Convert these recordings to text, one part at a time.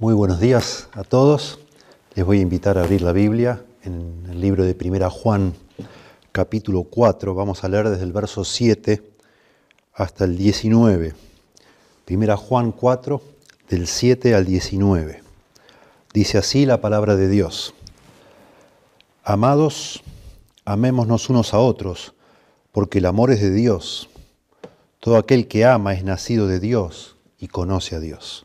Muy buenos días a todos. Les voy a invitar a abrir la Biblia en el libro de Primera Juan, capítulo 4. Vamos a leer desde el verso 7 hasta el 19. Primera Juan 4, del 7 al 19. Dice así la palabra de Dios. Amados, amémonos unos a otros, porque el amor es de Dios. Todo aquel que ama es nacido de Dios y conoce a Dios.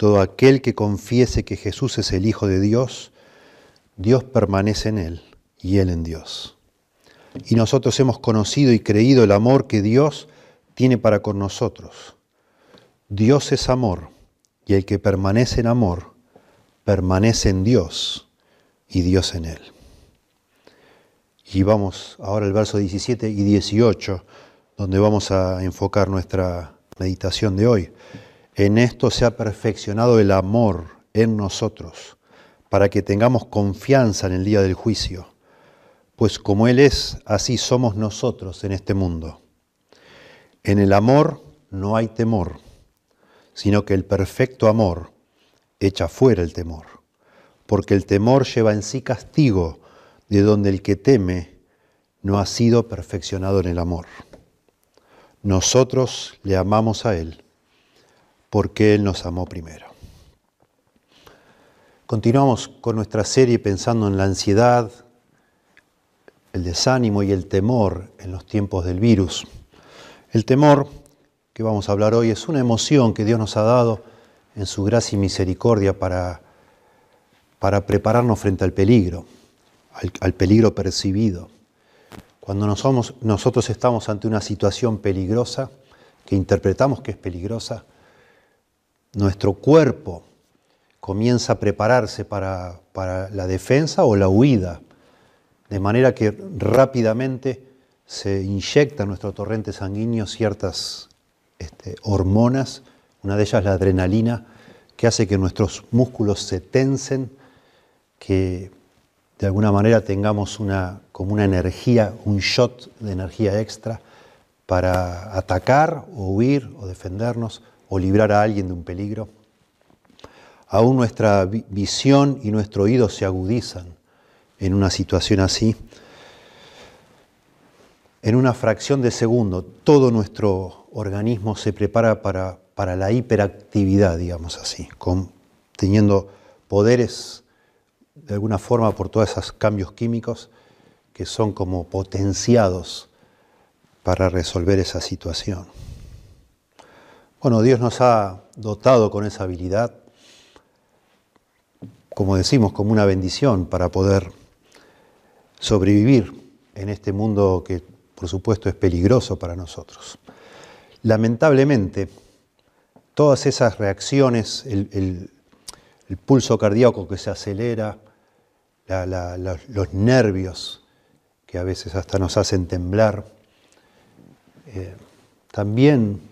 todo aquel que confiese que Jesús es el Hijo de Dios, Dios permanece en él y él en Dios. Y nosotros hemos conocido y creído el amor que Dios tiene para con nosotros. Dios es amor y el que permanece en amor permanece en Dios y Dios en él. Y vamos ahora al verso 17 y 18, donde vamos a enfocar nuestra meditación de hoy. En esto se ha perfeccionado el amor en nosotros, para que tengamos confianza en el día del juicio, pues como Él es, así somos nosotros en este mundo. En el amor no hay temor, sino que el perfecto amor echa fuera el temor, porque el temor lleva en sí castigo, de donde el que teme no ha sido perfeccionado en el amor. Nosotros le amamos a Él porque Él nos amó primero. Continuamos con nuestra serie pensando en la ansiedad, el desánimo y el temor en los tiempos del virus. El temor que vamos a hablar hoy es una emoción que Dios nos ha dado en su gracia y misericordia para, para prepararnos frente al peligro, al, peligro percibido. Cuando nosotros estamos ante una situación peligrosa, que interpretamos que es peligrosa, nuestro cuerpo comienza a prepararse para, la defensa o la huida, de manera que rápidamente se inyecta en nuestro torrente sanguíneo ciertas este, hormonas, una de ellas la adrenalina, que hace que nuestros músculos se tensen, que de alguna manera tengamos una, como una energía, un shot de energía extra para atacar o huir o defendernos o librar a alguien de un peligro. Aún nuestra visión y nuestro oído se agudizan en una situación así. En una fracción de segundo, todo nuestro organismo se prepara para, para la hiperactividad, digamos así, teniendo poderes de alguna forma por todos esos cambios químicos que son como potenciados para resolver esa situación. Bueno, Dios nos ha dotado con esa habilidad, como decimos, como una bendición para poder sobrevivir en este mundo que por supuesto es peligroso para nosotros. Lamentablemente, todas esas reacciones, el, pulso cardíaco que se acelera, los nervios que a veces hasta nos hacen temblar, eh, también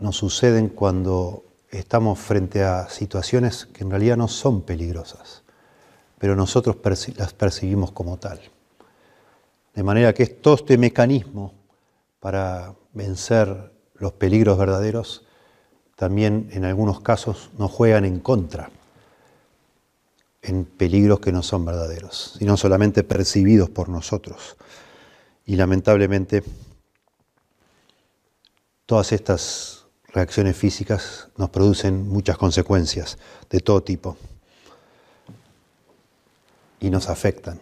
nos suceden cuando estamos frente a situaciones que en realidad no son peligrosas, pero nosotros las percibimos como tal. De manera que todo este mecanismo para vencer los peligros verdaderos también en algunos casos nos juegan en contra en peligros que no son verdaderos, sino solamente percibidos por nosotros. Y lamentablemente todas estas reacciones físicas nos producen muchas consecuencias de todo tipo y nos afectan,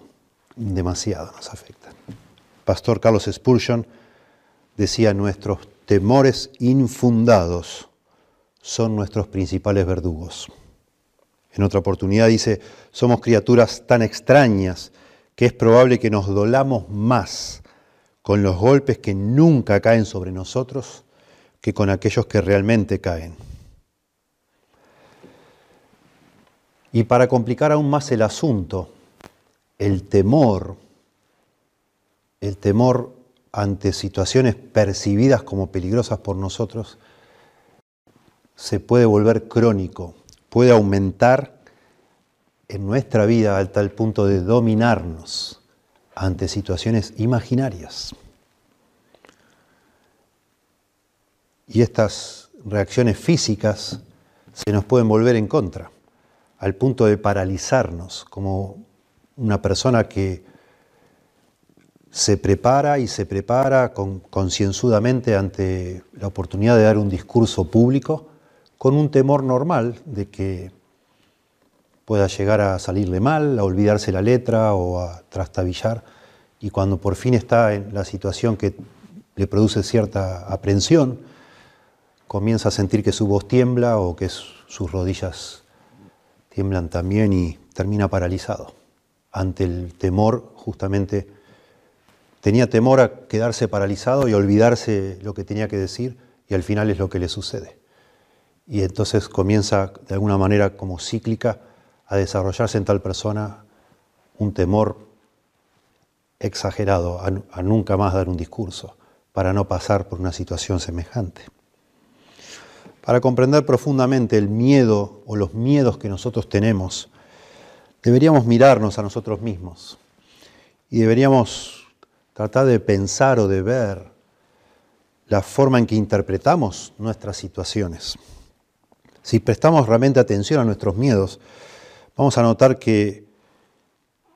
demasiado nos afectan. Pastor Carlos Spurgeon decía, nuestros temores infundados son nuestros principales verdugos. En otra oportunidad dice, somos criaturas tan extrañas que es probable que nos dolamos más con los golpes que nunca caen sobre nosotros con aquellos que realmente caen. Y para complicar aún más el asunto, el temor, el temor ante situaciones percibidas como peligrosas por nosotros, se puede volver crónico, puede aumentar en nuestra vida al tal punto de dominarnos ante situaciones imaginarias. Y estas reacciones físicas se nos pueden volver en contra, al punto de paralizarnos, como una persona que se prepara y se prepara concienzudamente ante la oportunidad de dar un discurso público con un temor normal de que pueda llegar a salirle mal, a olvidarse la letra o a trastabillar, y cuando por fin está en la situación que le produce cierta aprensión, comienza a sentir que su voz tiembla o que sus rodillas tiemblan también y termina paralizado ante el temor justamente. Tenía temor a quedarse paralizado y olvidarse lo que tenía que decir y al final es lo que le sucede. Y entonces comienza de alguna manera como cíclica a desarrollarse en tal persona un temor exagerado a, nunca más dar un discurso, para no pasar por una situación semejante. Para comprender profundamente el miedo o los miedos que nosotros tenemos, deberíamos mirarnos a nosotros mismos y deberíamos tratar de pensar o de ver la forma en que interpretamos nuestras situaciones. Si prestamos realmente atención a nuestros miedos, vamos a notar que,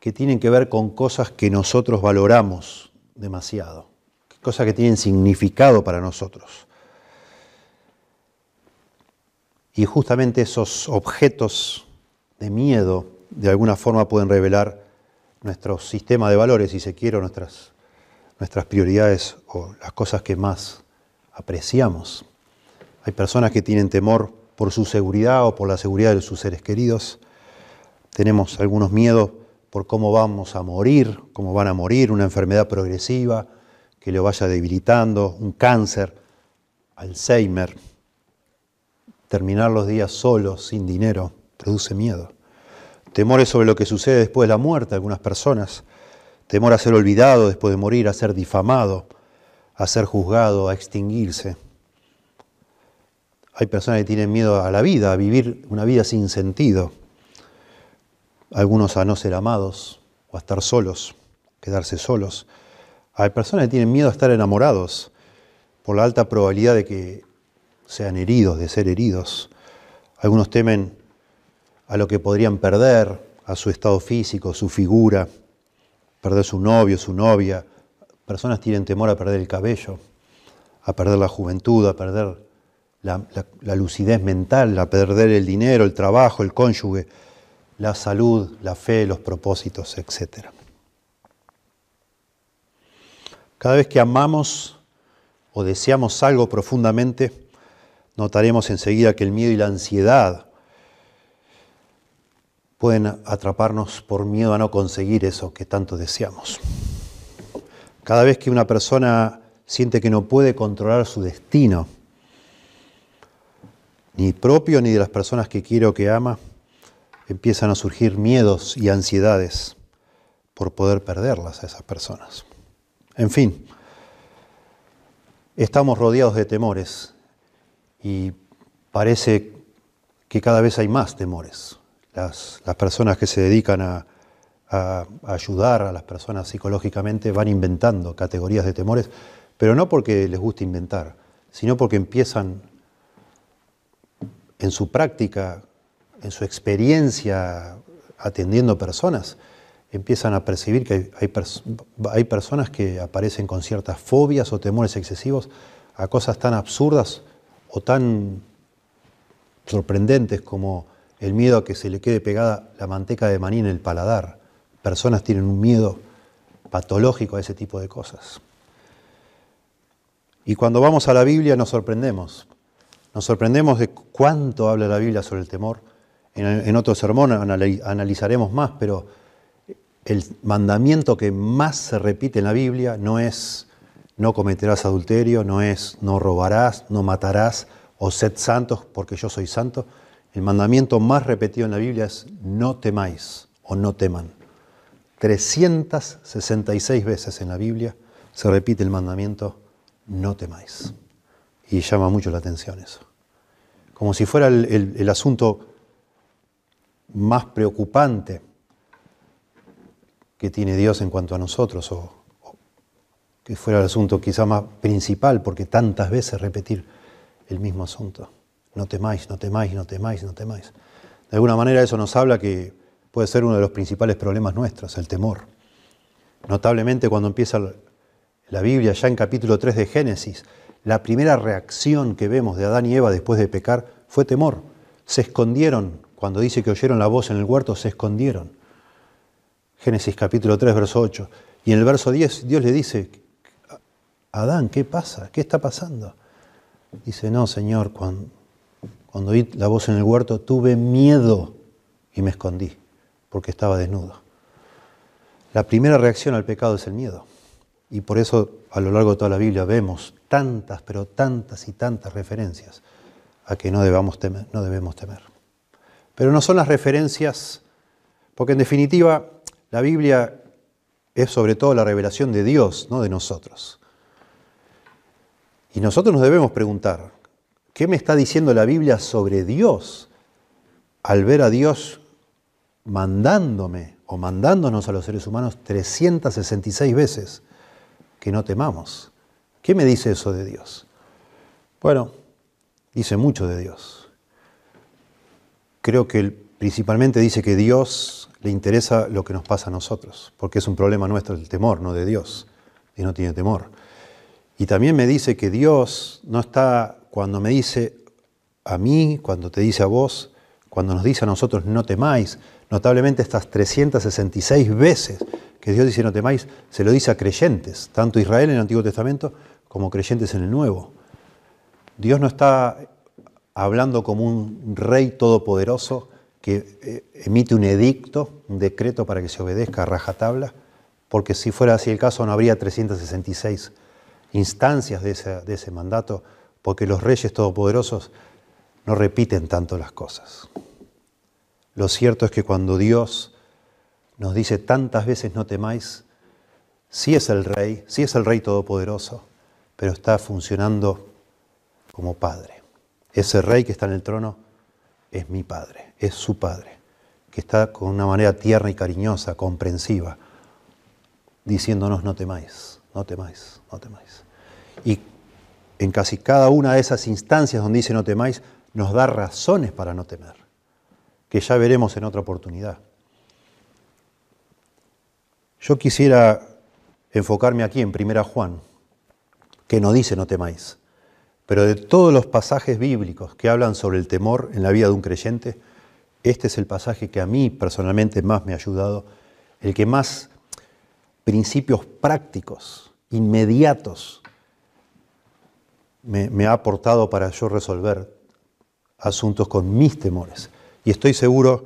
que tienen que ver con cosas que nosotros valoramos demasiado, cosas que tienen significado para nosotros. Y justamente esos objetos de miedo de alguna forma pueden revelar nuestro sistema de valores, si se quiere, nuestras, nuestras prioridades o las cosas que más apreciamos. Hay personas que tienen temor por su seguridad o por la seguridad de sus seres queridos tenemos algunos miedos por cómo vamos a morir, cómo van a morir, una enfermedad progresiva que lo vaya debilitando, un cáncer, Alzheimer. Terminar los días solos, sin dinero, produce miedo. Temores sobre lo que sucede después de la muerte de algunas personas. Temor a ser olvidado después de morir, a ser difamado, a ser juzgado, a extinguirse. Hay personas que tienen miedo a la vida, a vivir una vida sin sentido algunos a no ser amados o a estar solos, quedarse solos. Hay personas que tienen miedo a estar enamorados por la alta probabilidad de que sean heridos, de ser heridos. Algunos temen a lo que podrían perder, a su estado físico, su figura, perder su novio, su novia. Personas tienen temor a perder el cabello, a perder la juventud, a perder la, la lucidez mental, a perder el dinero, el trabajo, el cónyuge la salud, la fe, los propósitos, etc. Cada vez que amamos o deseamos algo profundamente, notaremos enseguida que el miedo y la ansiedad pueden atraparnos por miedo a no conseguir eso que tanto deseamos. Cada vez que una persona siente que no puede controlar su destino, ni propio ni de las personas que quiere o que ama, empiezan a surgir miedos y ansiedades por poder perderlas a esas personas. En fin, estamos rodeados de temores y parece que cada vez hay más temores. Las, personas que se dedican a, a, ayudar a las personas psicológicamente van inventando categorías de temores, pero no porque les guste inventar, sino porque empiezan en su práctica en su experiencia atendiendo personas, empiezan a percibir que hay, personas que aparecen con ciertas fobias o temores excesivos a cosas tan absurdas o tan sorprendentes como el miedo a que se le quede pegada la manteca de maní en el paladar. Personas tienen un miedo patológico a ese tipo de cosas. Y cuando vamos a la Biblia nos sorprendemos. Nos sorprendemos de cuánto habla la Biblia sobre el temor. En, otro sermón analizaremos más, pero el mandamiento que más se repite en la Biblia no es no cometerás adulterio, no es no robarás, no matarás o sed santos porque yo soy santo. El mandamiento más repetido en la Biblia es no temáis o no teman. 366 veces en la Biblia se repite el mandamiento no temáis. Y llama mucho la atención eso. Como si fuera el, asunto más preocupante que tiene Dios en cuanto a nosotros, o, que fuera el asunto quizá más principal, porque tantas veces repetir el mismo asunto. No temáis, no temáis, no temáis, no temáis. De alguna manera eso nos habla que puede ser uno de los principales problemas nuestros, el temor. Notablemente cuando empieza la Biblia, ya en capítulo 3 de Génesis, la primera reacción que vemos de Adán y Eva después de pecar fue temor. Se escondieron, cuando dice que oyeron la voz en el huerto, se escondieron. Génesis capítulo 3, verso 8. Y en el verso 10 Dios le dice, Adán, ¿qué pasa? ¿Qué está pasando? Dice, no, Señor, cuando, cuando oí la voz en el huerto tuve miedo y me escondí, porque estaba desnudo. La primera reacción al pecado es el miedo. Y por eso a lo largo de toda la Biblia vemos tantas, pero tantas y tantas referencias a que no, debamos temer, no debemos temer. Pero no son las referencias, porque en definitiva la Biblia es sobre todo la revelación de Dios, no de nosotros. Y nosotros nos debemos preguntar, ¿qué me está diciendo la Biblia sobre Dios al ver a Dios mandándome o mandándonos a los seres humanos 366 veces que no temamos. ¿Qué me dice eso de Dios? Bueno, dice mucho de Dios. Creo que principalmente dice que Dios le interesa lo que nos pasa a nosotros, porque es un problema nuestro el temor, no de Dios, y no tiene temor. Y también me dice que Dios no está, cuando me dice a mí, cuando te dice a vos, cuando nos dice a nosotros no temáis, notablemente estas 366 veces que Dios dice no temáis, se lo dice a creyentes, tanto Israel en el Antiguo Testamento como creyentes en el Nuevo. Dios no está hablando como un rey todopoderoso que eh, emite un edicto, un decreto para que se obedezca a rajatabla, porque si fuera así el caso no habría 366 instancias de ese, mandato, porque los reyes todopoderosos no repiten tanto las cosas. Lo cierto es que cuando Dios nos dice tantas veces no temáis, sí es el rey, sí es el rey todopoderoso, pero está funcionando como padre. Ese rey que está en el trono es mi padre, es su padre, que está con una manera tierna y cariñosa, comprensiva, diciéndonos no temáis, no temáis, no temáis. Y en casi cada una de esas instancias donde dice no temáis, nos da razones para no temer, que ya veremos en otra oportunidad. Yo quisiera enfocarme aquí en Primera Juan, que no dice no temáis, pero de todos los pasajes bíblicos que hablan sobre el temor en la vida de un creyente, este es el pasaje que a mí personalmente más me ha ayudado, el que más principios prácticos, inmediatos, me, ha aportado para yo resolver asuntos con mis temores. Y estoy seguro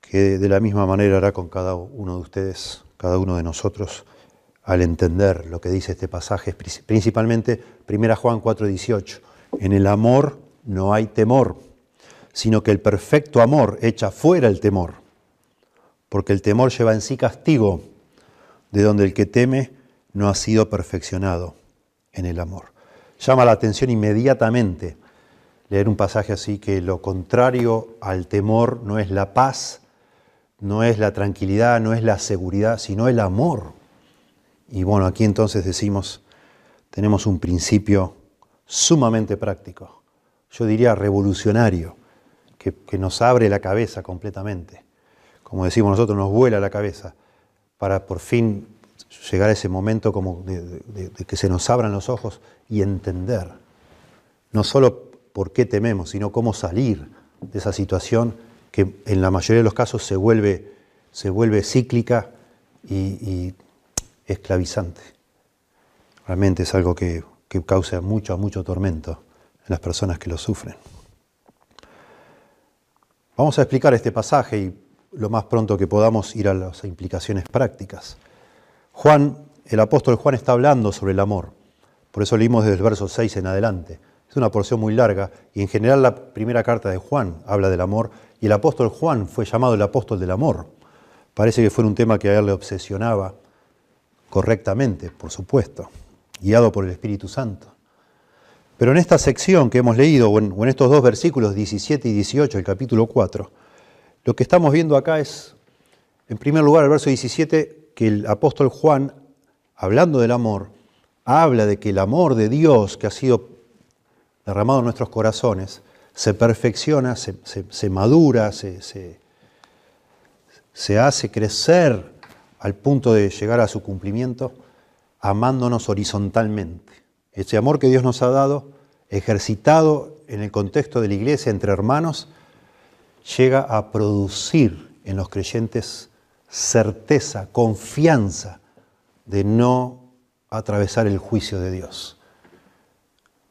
que de la misma manera hará con cada uno de ustedes cada uno de nosotros al entender lo que dice este pasaje, principalmente 1 Juan 4:18. En el amor no hay temor, sino que el perfecto amor echa fuera el temor, porque el temor lleva en sí castigo, de donde el que teme no ha sido perfeccionado en el amor. Llama la atención inmediatamente leer un pasaje así que lo contrario al temor no es la paz, no es la tranquilidad, no es la seguridad, sino el amor. Y bueno, aquí entonces decimos, tenemos un principio sumamente práctico, yo diría revolucionario, que, nos abre la cabeza completamente. Como decimos nosotros, nos vuela la cabeza para por fin llegar a ese momento como de, que se nos abran los ojos y entender. No solo por qué tememos, sino cómo salir de esa situación que en la mayoría de los casos se vuelve, se vuelve cíclica y, y esclavizante. Realmente es algo que, que causa mucho, mucho tormento en las personas que lo sufren. Vamos a explicar este pasaje y lo más pronto que podamos ir a las implicaciones prácticas. Juan, el apóstol Juan está hablando sobre el amor. Por eso leímos desde el verso 6 en adelante. Es una porción muy larga y en general la primera carta de Juan habla del amor y el apóstol Juan fue llamado el apóstol del amor. Parece que fue un tema que a él le obsesionaba correctamente, por supuesto, guiado por el Espíritu Santo. Pero en esta sección que hemos leído, o en, estos dos versículos 17 y 18 del capítulo 4, lo que estamos viendo acá es, en primer lugar, el verso 17, que el apóstol Juan, hablando del amor, habla de que el amor de Dios que ha sido derramado en nuestros corazones se perfecciona, se, madura, se, se hace crecer al punto de llegar a su cumplimiento, amándonos horizontalmente. Ese amor que Dios nos ha dado, ejercitado en el contexto de la iglesia entre hermanos, llega a producir en los creyentes certeza, confianza de no atravesar el juicio de Dios.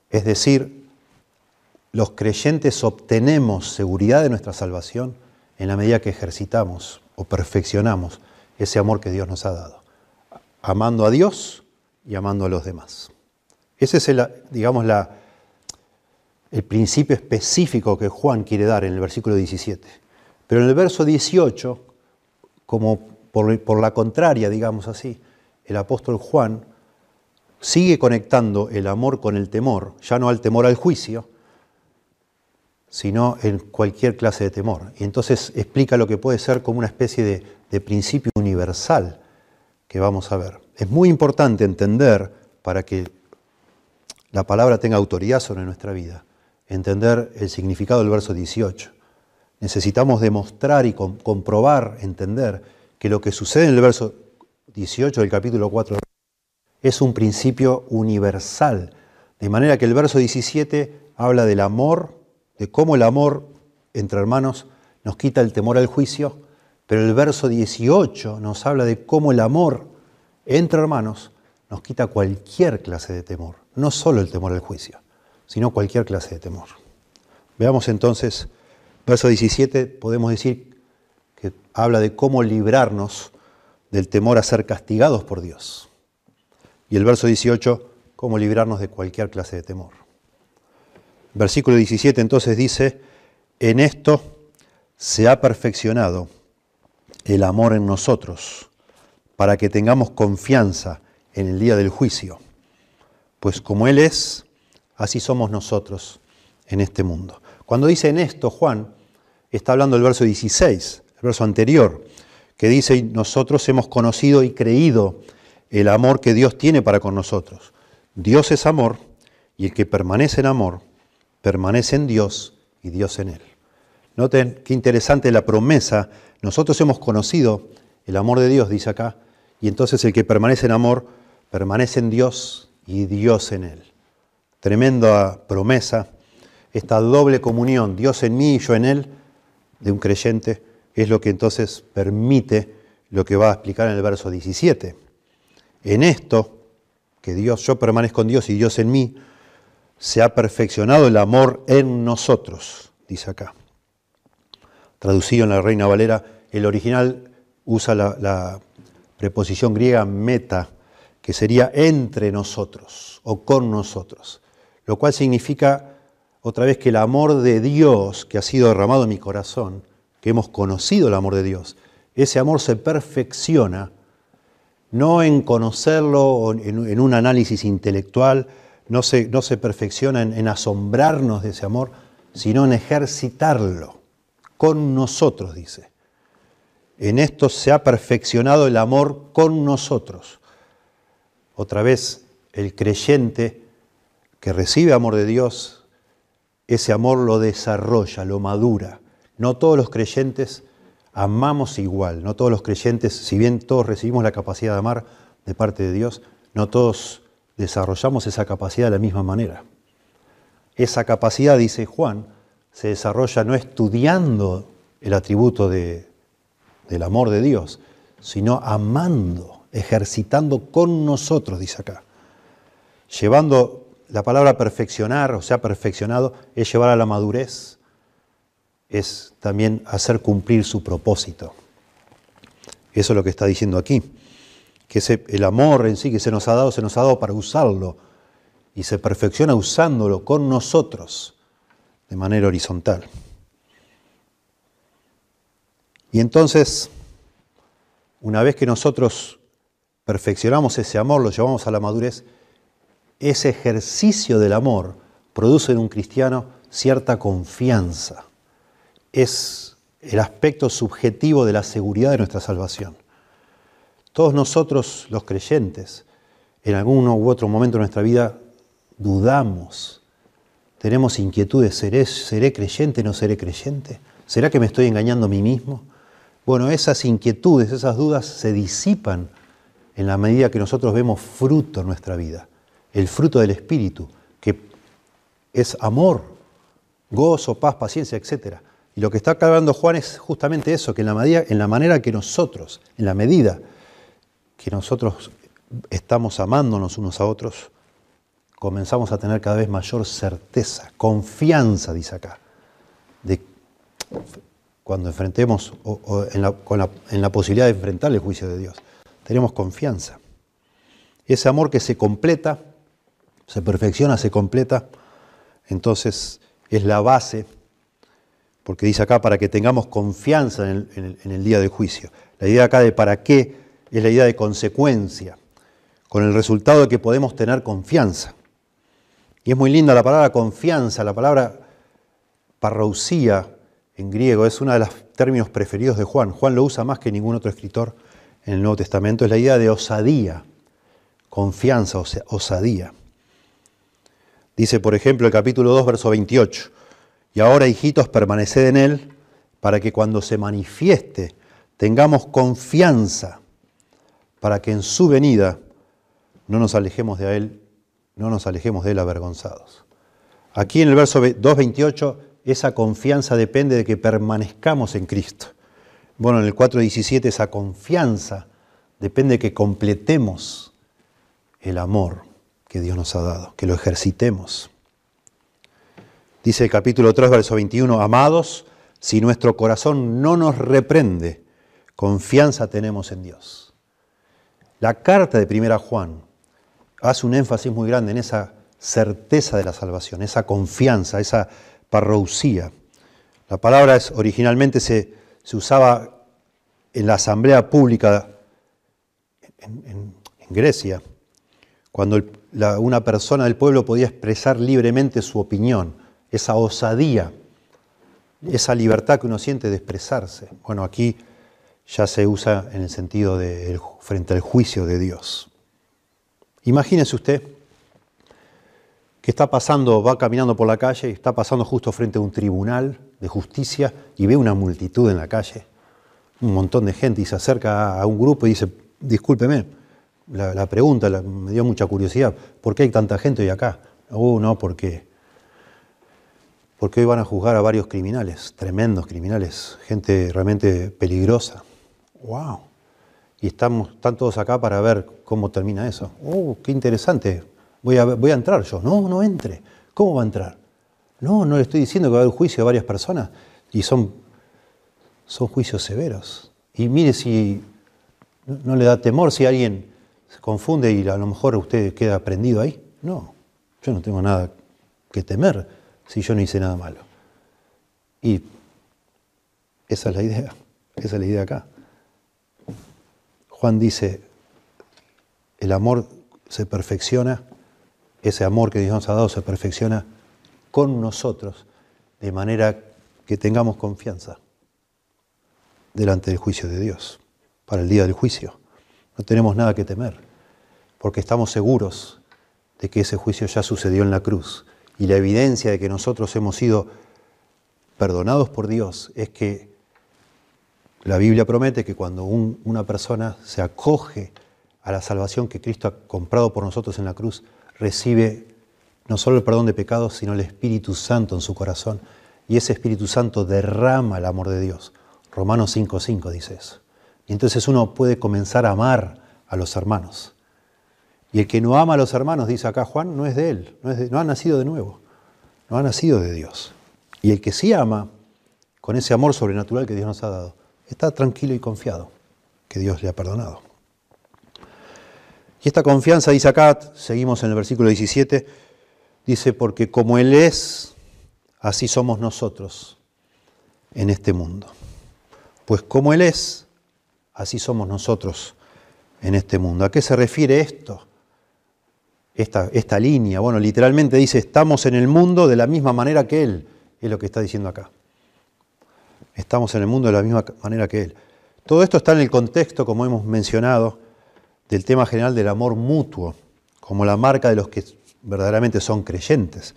Es decir, los creyentes obtenemos seguridad de nuestra salvación en la medida que ejercitamos o perfeccionamos ese amor que Dios nos ha dado, amando a Dios y amando a los demás. Ese es el, digamos, la, el principio específico que Juan quiere dar en el versículo 17. Pero en el verso 18, como por, la contraria, digamos así, el apóstol Juan sigue conectando el amor con el temor, ya no al temor al juicio, sino en cualquier clase de temor. Y entonces explica lo que puede ser como una especie de, de principio universal que vamos a ver. Es muy importante entender para que la palabra tenga autoridad sobre nuestra vida, entender el significado del verso 18. Necesitamos demostrar y comprobar, entender que lo que sucede en el verso 18 del capítulo 4 es un principio universal, de manera que el verso 17 habla del amor, de cómo el amor entre hermanos nos quita el temor al juicio, pero el verso 18 nos habla de cómo el amor entre hermanos nos quita cualquier clase de temor, no solo el temor al juicio, sino cualquier clase de temor. Veamos entonces, verso 17, podemos decir que habla de cómo librarnos del temor a ser castigados por Dios. Y el verso 18, cómo librarnos de cualquier clase de temor. Versículo 17 entonces dice, en esto se ha perfeccionado el amor en nosotros, para que tengamos confianza en el día del juicio. Pues como Él es, así somos nosotros en este mundo. Cuando dice en esto, Juan, está hablando del verso 16, el verso anterior, que dice, nosotros hemos conocido y creído el amor que Dios tiene para con nosotros. Dios es amor y el que permanece en amor, permanece en Dios y Dios en Él. Noten qué interesante la promesa. Nosotros hemos conocido el amor de Dios, dice acá, y entonces el que permanece en amor permanece en Dios y Dios en él. Tremenda promesa, esta doble comunión, Dios en mí y yo en él, de un creyente, es lo que entonces permite lo que va a explicar en el verso 17. En esto, que Dios, yo permanezco en Dios y Dios en mí, se ha perfeccionado el amor en nosotros, dice acá. Traducido en la Reina Valera, el original usa la, la preposición griega meta, que sería entre nosotros o con nosotros, lo cual significa otra vez que el amor de Dios que ha sido derramado en mi corazón, que hemos conocido el amor de Dios, ese amor se perfecciona no en conocerlo en, un análisis intelectual, no se, no se perfecciona en, en asombrarnos de ese amor, sino en ejercitarlo con nosotros, dice. En esto se ha perfeccionado el amor con nosotros. Otra vez, el creyente que recibe amor de Dios, ese amor lo desarrolla, lo madura. No todos los creyentes amamos igual, no todos los creyentes, si bien todos recibimos la capacidad de amar de parte de Dios, no todos desarrollamos esa capacidad de la misma manera. esa capacidad, dice Juan, se desarrolla no estudiando el atributo del amor de Dios, sino amando, ejercitando con nosotros, dice acá. Llevando la palabra perfeccionar, o sea, perfeccionado, es llevar a la madurez, es también hacer cumplir su propósito. Eso es lo que está diciendo aquí, que el amor en sí que se nos ha dado, se nos ha dado para usarlo y se perfecciona usándolo con nosotros de manera horizontal. Y entonces, una vez que nosotros perfeccionamos ese amor, lo llevamos a la madurez, ese ejercicio del amor produce en un cristiano cierta confianza. Es el aspecto subjetivo de la seguridad de nuestra salvación. Todos nosotros, los creyentes, en algún u otro momento de nuestra vida dudamos, tenemos inquietudes, ¿seré, ¿seré creyente, no seré creyente? ¿Será que me estoy engañando a mí mismo? Bueno, esas inquietudes, esas dudas se disipan en la medida que nosotros vemos fruto en nuestra vida el fruto del Espíritu, que es amor, gozo, paz, paciencia, etc. Y lo que está aclarando Juan es justamente eso, que en la, medida, manera que nosotros, en la medida que nosotros estamos amándonos unos a otros, comenzamos a tener cada vez mayor certeza, confianza, dice acá, de cuando enfrentemos o, en, la, en la posibilidad de enfrentar el juicio de Dios. Tenemos confianza. Ese amor que se completa se perfecciona, se completa, entonces es la base, porque dice acá, para que tengamos confianza en el, día del juicio. La idea acá de para qué es la idea de consecuencia, con el resultado de que podemos tener confianza. Y es muy linda la palabra confianza, la palabra parrousía en griego es uno de los términos preferidos de Juan. Juan lo usa más que ningún otro escritor en el Nuevo Testamento, es la idea de osadía, confianza, osadía. Dice, por ejemplo, el capítulo 2, verso 28, y ahora, hijitos, permaneced en Él, para que cuando se manifieste tengamos confianza, para que en su venida no nos alejemos de Él, no nos alejemos de Él avergonzados. Aquí en el verso 2.28, esa confianza depende de que permanezcamos en Cristo. Bueno, en el 4.17, esa confianza depende de que completemos el amor que Dios nos ha dado, que lo ejercitemos. Dice el capítulo 3, verso 21, amados, si nuestro corazón no nos reprende, confianza tenemos en Dios. La carta de Primera Juan hace un énfasis muy grande en esa certeza de la salvación, esa confianza, esa parrousía. La palabra es, originalmente se, se, usaba en la asamblea pública en, en Grecia, cuando una persona del pueblo podía expresar libremente su opinión, esa osadía, esa libertad que uno siente de expresarse. Bueno, aquí ya se usa en el sentido de frente al juicio de Dios. Imagínese usted que está pasando, va caminando por la calle y está pasando justo frente a un tribunal de justicia y ve una multitud en la calle, un montón de gente y se acerca a un grupo y dice, discúlpeme, la, pregunta me dio mucha curiosidad. ¿Por qué hay tanta gente hoy acá? Uh, no, porque, porque hoy van a juzgar a varios criminales, tremendos criminales, gente realmente peligrosa. ¡Wow! Y estamos, están todos acá para ver cómo termina eso. ¡Uh, qué interesante! Voy a, voy a entrar yo. No, no entre. ¿Cómo va a entrar? No, no le estoy diciendo que va a haber juicio de varias personas. Y son, son juicios severos. Y mire si no le da temor si alguien confunde y a lo mejor usted queda prendido ahí. No, yo no tengo nada que temer si yo no hice nada malo. Y esa es la idea, esa es la idea acá. Juan dice, el amor se perfecciona, ese amor que Dios nos ha dado se perfecciona con nosotros, de manera que tengamos confianza delante del juicio de Dios, para el día del juicio. No tenemos nada que temer, porque estamos seguros de que ese juicio ya sucedió en la cruz. Y la evidencia de que nosotros hemos sido perdonados por Dios es que la Biblia promete que cuando una persona se acoge a la salvación que Cristo ha comprado por nosotros en la cruz, recibe no solo el perdón de pecados, sino el Espíritu Santo en su corazón. Y ese Espíritu Santo derrama el amor de Dios. Romanos 5.5 dice eso. Y entonces uno puede comenzar a amar a los hermanos. Y el que no ama a los hermanos, dice acá Juan, no es de él, no, no ha nacido de nuevo, no ha nacido de Dios. Y el que sí ama, con ese amor sobrenatural que Dios nos ha dado, está tranquilo y confiado que Dios le ha perdonado. Y esta confianza, dice acá, seguimos en el versículo 17, dice, porque como Él es, así somos nosotros en este mundo. Pues como Él es, así somos nosotros en este mundo. ¿A qué se refiere esto? Esta, esta línea. Bueno, literalmente dice, estamos en el mundo de la misma manera que Él, es lo que está diciendo acá. Estamos en el mundo de la misma manera que Él. Todo esto está en el contexto, como hemos mencionado, del tema general del amor mutuo, como la marca de los que verdaderamente son creyentes.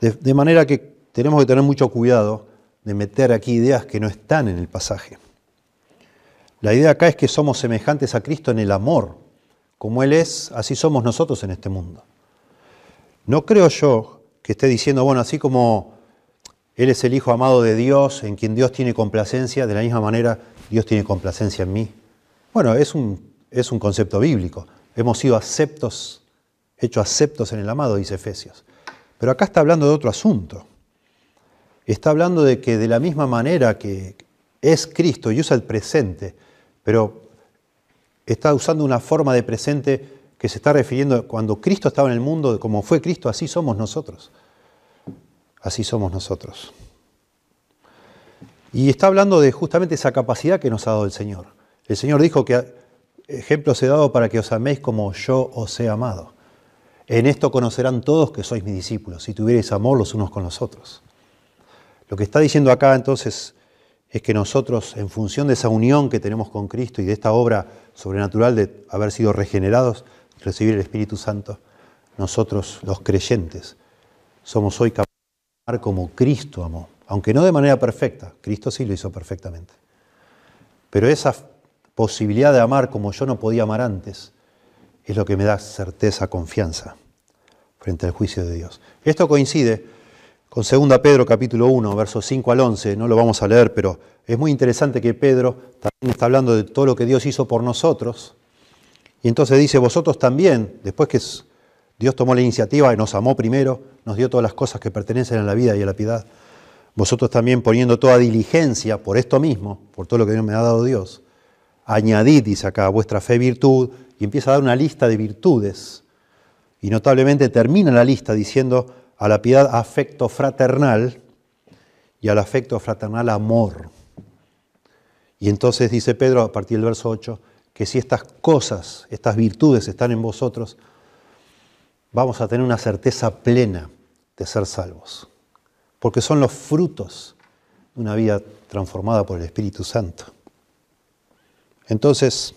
De, manera que tenemos que tener mucho cuidado de meter aquí ideas que no están en el pasaje. La idea acá es que somos semejantes a Cristo en el amor. Como Él es, así somos nosotros en este mundo. No creo yo que esté diciendo, bueno, así como Él es el Hijo amado de Dios, en quien Dios tiene complacencia, de la misma manera Dios tiene complacencia en mí. Bueno, es un es un concepto bíblico. Hemos sido aceptos, hechos aceptos en el amado, dice Efesios. Pero acá está hablando de otro asunto. Está hablando de que de la misma manera que es Cristo y usa el presente, pero está usando una forma de presente que se está refiriendo cuando Cristo estaba en el mundo, como fue Cristo, así somos nosotros. Así somos nosotros. Y está hablando de justamente esa capacidad que nos ha dado el Señor. El Señor dijo que ejemplos he dado para que os améis como yo os he amado. En esto conocerán todos que sois mis discípulos, si tuvierais amor los unos con los otros. Lo que está diciendo acá entonces es que nosotros, en función de esa unión que tenemos con Cristo y de esta obra sobrenatural de haber sido regenerados, recibir el Espíritu Santo, nosotros los creyentes somos hoy capaces de amar como Cristo amó, aunque no de manera perfecta, Cristo sí lo hizo perfectamente. Pero esa posibilidad de amar como yo no podía amar antes, es lo que me da certeza, confianza frente al juicio de Dios. Esto coincide con 2 Pedro capítulo 1, versos 5 al 11, no lo vamos a leer, pero es muy interesante que Pedro también está hablando de todo lo que Dios hizo por nosotros, y entonces dice, vosotros también, después que Dios tomó la iniciativa y nos amó primero, nos dio todas las cosas que pertenecen a la vida y a la piedad, vosotros también poniendo toda diligencia por esto mismo, por todo lo que Dios me ha dado Dios, añadid, dice acá, vuestra fe virtud, y empieza a dar una lista de virtudes. Y notablemente termina la lista diciendo a la piedad afecto fraternal y al afecto fraternal amor. Y entonces dice Pedro a partir del verso 8 que si estas cosas, estas virtudes están en vosotros, vamos a tener una certeza plena de ser salvos. Porque son los frutos de una vida transformada por el Espíritu Santo. Entonces,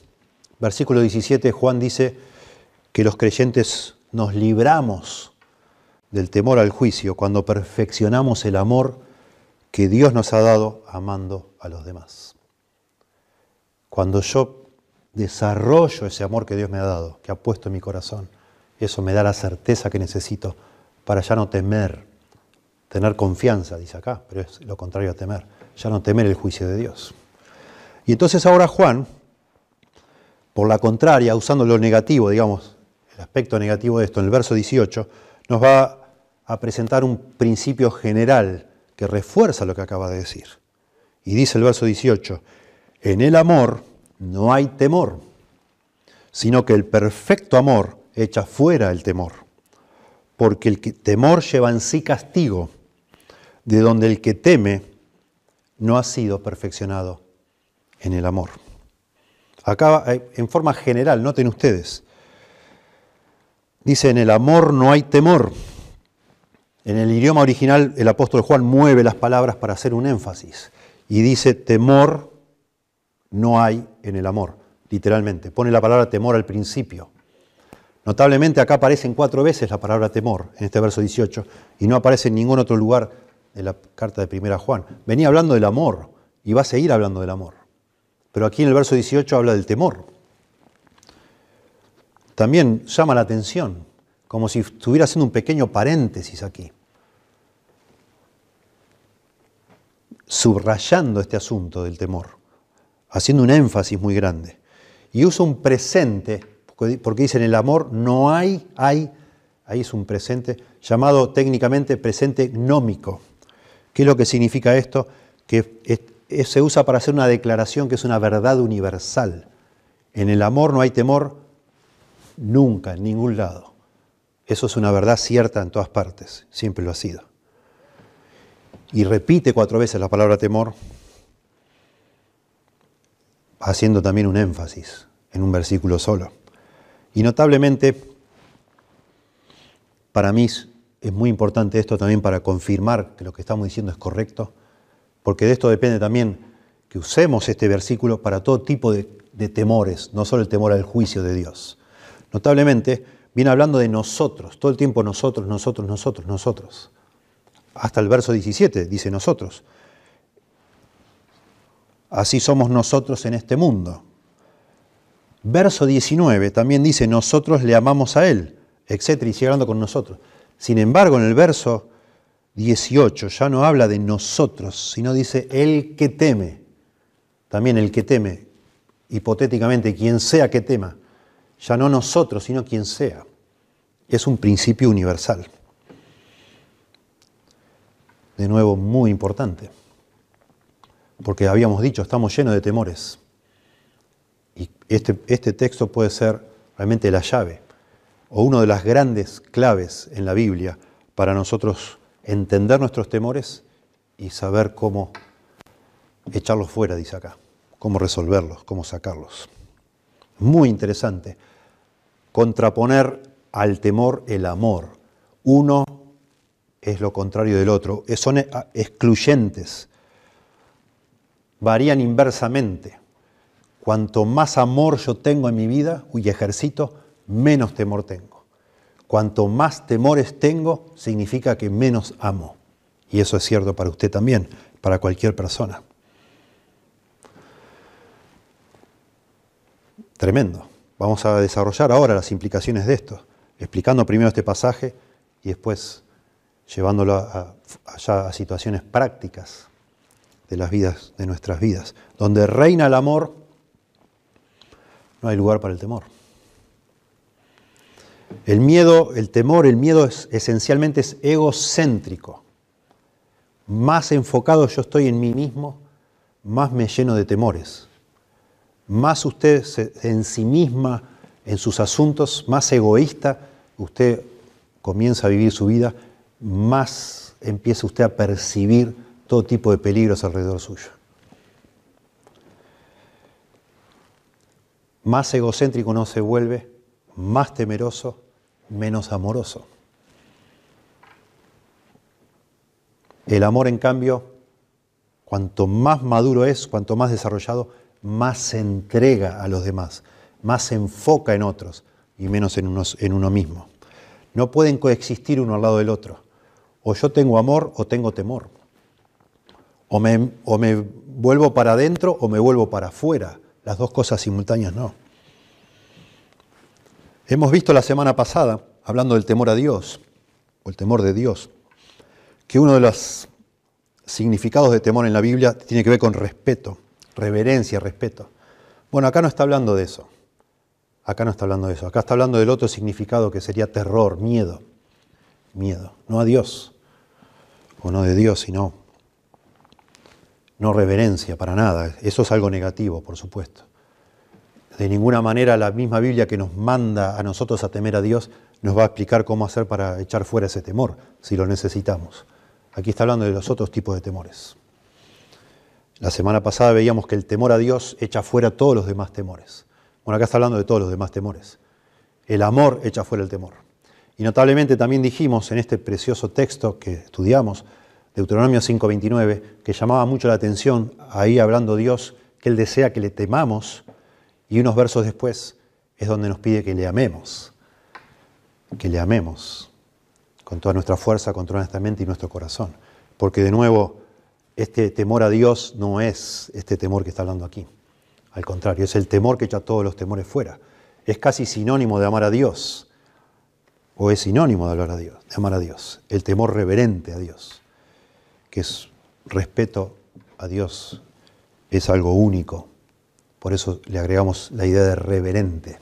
versículo 17, Juan dice que los creyentes nos libramos del temor al juicio cuando perfeccionamos el amor que Dios nos ha dado amando a los demás. Cuando yo desarrollo ese amor que Dios me ha dado, que ha puesto en mi corazón, eso me da la certeza que necesito para ya no temer, tener confianza, dice acá, pero es lo contrario a temer, ya no temer el juicio de Dios. Y entonces ahora Juan por la contraria, usando lo negativo, digamos, el aspecto negativo de esto, en el verso 18, nos va a presentar un principio general que refuerza lo que acaba de decir. Y dice el verso 18, en el amor no hay temor, sino que el perfecto amor echa fuera el temor, porque el temor lleva en sí castigo, de donde el que teme no ha sido perfeccionado en el amor. Acá, eh, en forma general, noten ustedes, dice, en el amor no hay temor. En el idioma original, el apóstol Juan mueve las palabras para hacer un énfasis y dice, temor no hay en el amor, literalmente. Pone la palabra temor al principio. Notablemente acá aparecen cuatro veces la palabra temor en este verso 18 y no aparece en ningún otro lugar de la carta de primera Juan. Venía hablando del amor y va a seguir hablando del amor. Pero aquí en el verso 18 habla del temor. También llama la atención como si estuviera haciendo un pequeño paréntesis aquí, subrayando este asunto del temor, haciendo un énfasis muy grande. Y usa un presente, porque dice en el amor no hay, hay, ahí es un presente, llamado técnicamente presente gnómico. ¿Qué es lo que significa esto? Que se usa para hacer una declaración que es una verdad universal. En el amor no hay temor nunca, en ningún lado. Eso es una verdad cierta en todas partes, siempre lo ha sido. Y repite cuatro veces la palabra temor, haciendo también un énfasis en un versículo solo. Y notablemente, para mí es muy importante esto también para confirmar que lo que estamos diciendo es correcto, porque de esto depende también que usemos este versículo para todo tipo de, temores, no solo el temor al juicio de Dios. Notablemente, viene hablando de nosotros, todo el tiempo nosotros, nosotros, nosotros, nosotros. Hasta el verso 17 dice nosotros. Así somos nosotros en este mundo. Verso 19 también dice nosotros le amamos a Él, etc. Y sigue hablando con nosotros. Sin embargo, en el verso 18 ya no habla de nosotros, sino dice el que teme. También el que teme, hipotéticamente, quien sea que tema. Ya no nosotros, sino quien sea. Es un principio universal. De nuevo, muy importante. Porque habíamos dicho, estamos llenos de temores. Y este, este texto puede ser realmente la llave o una de las grandes claves en la Biblia para nosotros entender nuestros temores y saber cómo echarlos fuera, dice acá, cómo resolverlos, cómo sacarlos. Muy interesante contraponer al temor el amor. Uno es lo contrario del otro, son excluyentes, varían inversamente. Cuanto más amor yo tengo en mi vida y ejercito, menos temor tengo. Cuanto más temores tengo, significa que menos amo. Y eso es cierto para usted también, para cualquier persona. Tremendo. Vamos a desarrollar ahora las implicaciones de esto, explicando primero este pasaje y después llevándolo a, allá a situaciones prácticas de las vidas, de nuestras vidas. Donde reina el amor, no hay lugar para el temor. El miedo, el temor, el miedo es, esencialmente es egocéntrico. Más enfocado yo estoy en mí mismo, más me lleno de temores. Más usted en sí misma, en sus asuntos, más egoísta usted comienza a vivir su vida, más empieza usted a percibir todo tipo de peligros alrededor suyo. Más egocéntrico no se vuelve, más temeroso, menos amoroso. El amor, en cambio, cuanto más maduro es, cuanto más desarrollado, más se entrega a los demás, más se enfoca en otros y menos en, uno mismo. No pueden coexistir uno al lado del otro. O yo tengo amor o tengo temor. O me, o me vuelvo para adentro o me vuelvo para afuera. Las dos cosas simultáneas no. Hemos visto la semana pasada, hablando del temor a Dios, o el temor de Dios, que uno de los significados de temor en la Biblia tiene que ver con respeto, reverencia, respeto. Bueno, acá no está hablando de eso. Acá no está hablando de eso. Acá está hablando del otro significado que sería terror, miedo. Miedo. No a Dios. O no de Dios, sino no reverencia para nada. Eso es algo negativo, por supuesto. De ninguna manera la misma Biblia que nos manda a nosotros a temer a Dios nos va a explicar cómo hacer para echar fuera ese temor, si lo necesitamos. Aquí está hablando de los otros tipos de temores. La semana pasada veíamos que el temor a Dios echa fuera todos los demás temores. Bueno, acá está hablando de todos los demás temores. El amor echa fuera el temor. Y notablemente también dijimos en este precioso texto que estudiamos, Deuteronomio 5:29, que llamaba mucho la atención, ahí hablando Dios, que Él desea que le temamos y unos versos después es donde nos pide que le amemos, que le amemos con toda nuestra fuerza, con toda nuestra mente y nuestro corazón. Porque de nuevo, este temor a Dios no es este temor que está hablando aquí. Al contrario, es el temor que echa todos los temores fuera. Es casi sinónimo de amar a Dios. o es sinónimo de hablar a Dios, de amar a Dios. El temor reverente a Dios, que es respeto a Dios, es algo único. Por eso le agregamos la idea de reverente,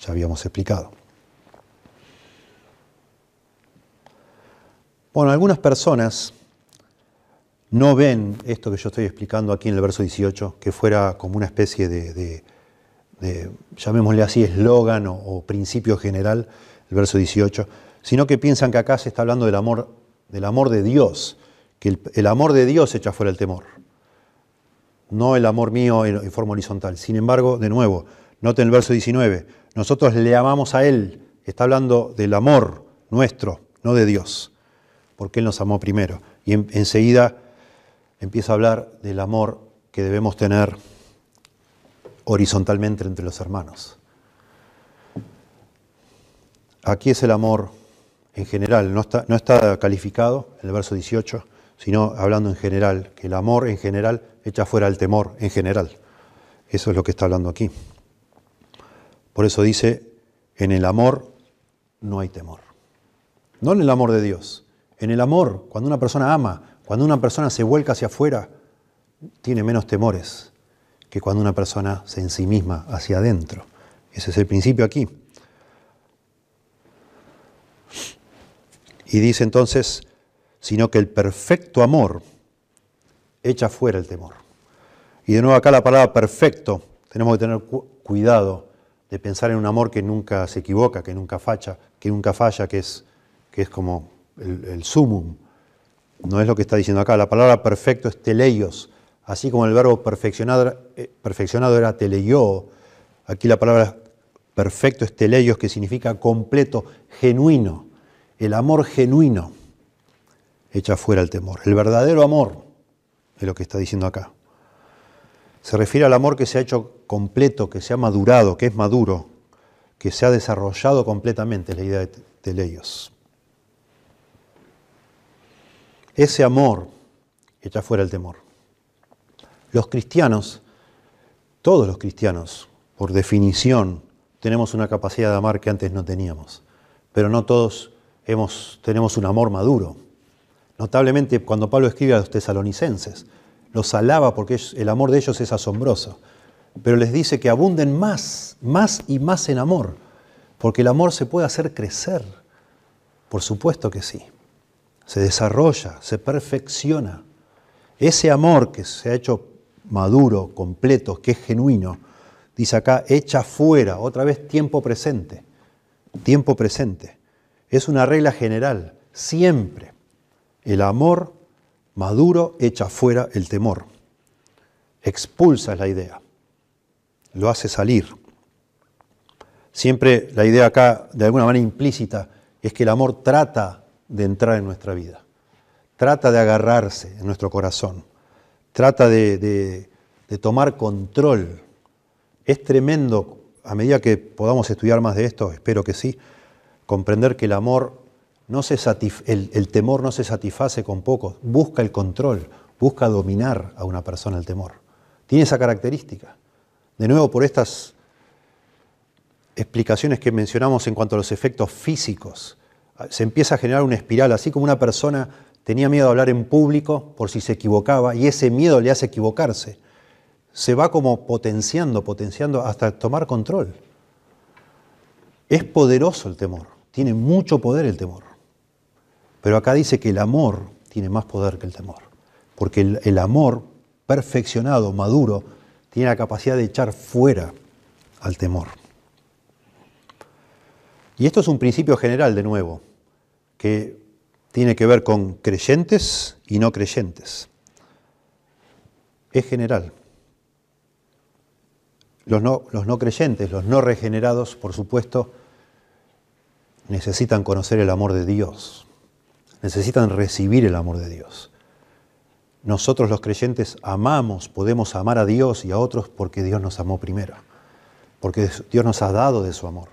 ya habíamos explicado. Bueno, algunas personas no ven esto que yo estoy explicando aquí en el verso 18, que fuera como una especie de, llamémosle así, eslogan o, principio general, el verso 18, sino que piensan que acá se está hablando del amor, del amor de Dios, que el, amor de Dios echa fuera el temor no el amor mío en, forma horizontal. Sin embargo, de nuevo, noten el verso 19, nosotros le amamos a Él, está hablando del amor nuestro, no de Dios, porque Él nos amó primero. Y enseguida empieza a hablar del amor que debemos tener horizontalmente entre los hermanos. Aquí es el amor en general, no está, no está calificado en el verso 18, sino hablando en general, que el amor en general echa fuera el temor en general. Eso es lo que está hablando aquí. Por eso dice, en el amor no hay temor. No en el amor de Dios. En el amor, cuando una persona ama, cuando una persona se vuelca hacia afuera, tiene menos temores que cuando una persona se en sí misma hacia adentro. Ese es el principio aquí. Y dice entonces, sino que el perfecto amor echa fuera el temor. Y de nuevo acá la palabra perfecto, tenemos que tener cuidado de pensar en un amor que nunca se equivoca, que nunca falla, que nunca falla, que es, que es como el, sumum. No es lo que está diciendo acá. La palabra perfecto es teleios, así como el verbo perfeccionado, eh, perfeccionado era teleio, aquí la palabra perfecto es teleios, que significa completo, genuino. El amor genuino echa fuera el temor. El verdadero amor es lo que está diciendo acá. Se refiere al amor que se ha hecho completo, que se ha madurado, que es maduro, que se ha desarrollado completamente, es la idea de, de Ese amor echa fuera el temor. Los cristianos, todos los cristianos, por definición, tenemos una capacidad de amar que antes no teníamos, pero no todos hemos, tenemos un amor maduro. Notablemente cuando Pablo escribe a los tesalonicenses, los alaba porque el amor de ellos es asombroso, pero les dice que abunden más, más y más en amor, porque el amor se puede hacer crecer. Por supuesto que sí. Se desarrolla, se perfecciona. Ese amor que se ha hecho maduro, completo, que es genuino, dice acá, echa fuera, otra vez tiempo presente. Tiempo presente. Es una regla general, siempre. El amor maduro echa fuera el temor, expulsa la idea, lo hace salir. Siempre la idea acá, de alguna manera implícita, es que el amor trata de entrar en nuestra vida, trata de agarrarse en nuestro corazón, trata de, de tomar control. Es tremendo, a medida que podamos estudiar más de esto, espero que sí, comprender que el amor no se el, temor no se satisface con poco, busca el control, busca dominar a una persona el temor. Tiene esa característica. De nuevo, por estas explicaciones que mencionamos en cuanto a los efectos físicos, se empieza a generar una espiral, así como una persona tenía miedo de hablar en público por si se equivocaba y ese miedo le hace equivocarse. Se va como potenciando, potenciando hasta tomar control. Es poderoso el temor, tiene mucho poder el temor. Pero acá dice que el amor tiene más poder que el temor, porque el, amor perfeccionado, maduro, tiene la capacidad de echar fuera al temor. Y esto es un principio general, de nuevo, que tiene que ver con creyentes y no creyentes. Es general. Los no, los no, creyentes, los no regenerados, por supuesto, necesitan conocer el amor de Dios necesitan recibir el amor de Dios. Nosotros los creyentes amamos, podemos amar a Dios y a otros porque Dios nos amó primero, porque Dios nos ha dado de su amor.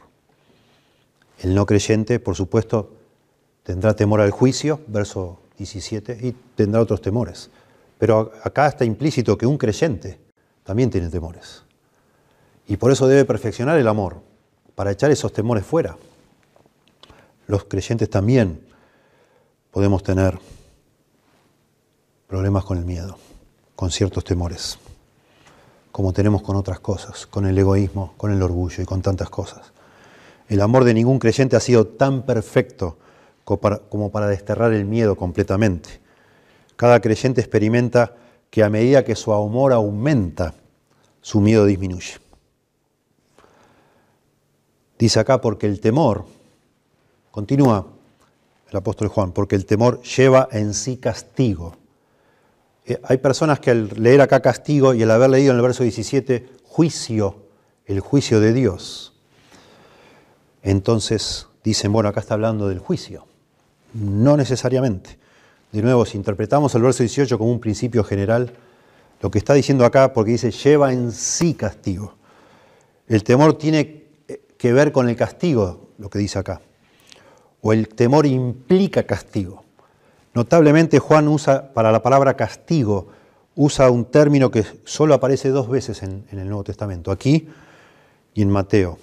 El no creyente, por supuesto, tendrá temor al juicio, verso 17, y tendrá otros temores. Pero acá está implícito que un creyente también tiene temores. Y por eso debe perfeccionar el amor, para echar esos temores fuera. los creyentes también podemos tener problemas con el miedo, con ciertos temores, como tenemos con otras cosas, con el egoísmo, con el orgullo y con tantas cosas. El amor de ningún creyente ha sido tan perfecto como para desterrar el miedo completamente. Cada creyente experimenta que a medida que su amor aumenta, su miedo disminuye. Dice acá, porque el temor, continúa el apóstol Juan, porque el temor lleva en sí castigo. Eh, hay personas que al leer acá castigo y al haber leído en el verso 17 juicio, el juicio de Dios, entonces dicen, bueno, acá está hablando del juicio. No necesariamente. De nuevo, si interpretamos el verso 18 como un principio general, lo que está diciendo acá, porque dice, lleva en sí castigo. El temor tiene que ver con el castigo, lo que dice acá. O el temor implica castigo. Notablemente Juan usa para la palabra castigo, usa un término que solo aparece dos veces en, el Nuevo Testamento, aquí y en Mateo.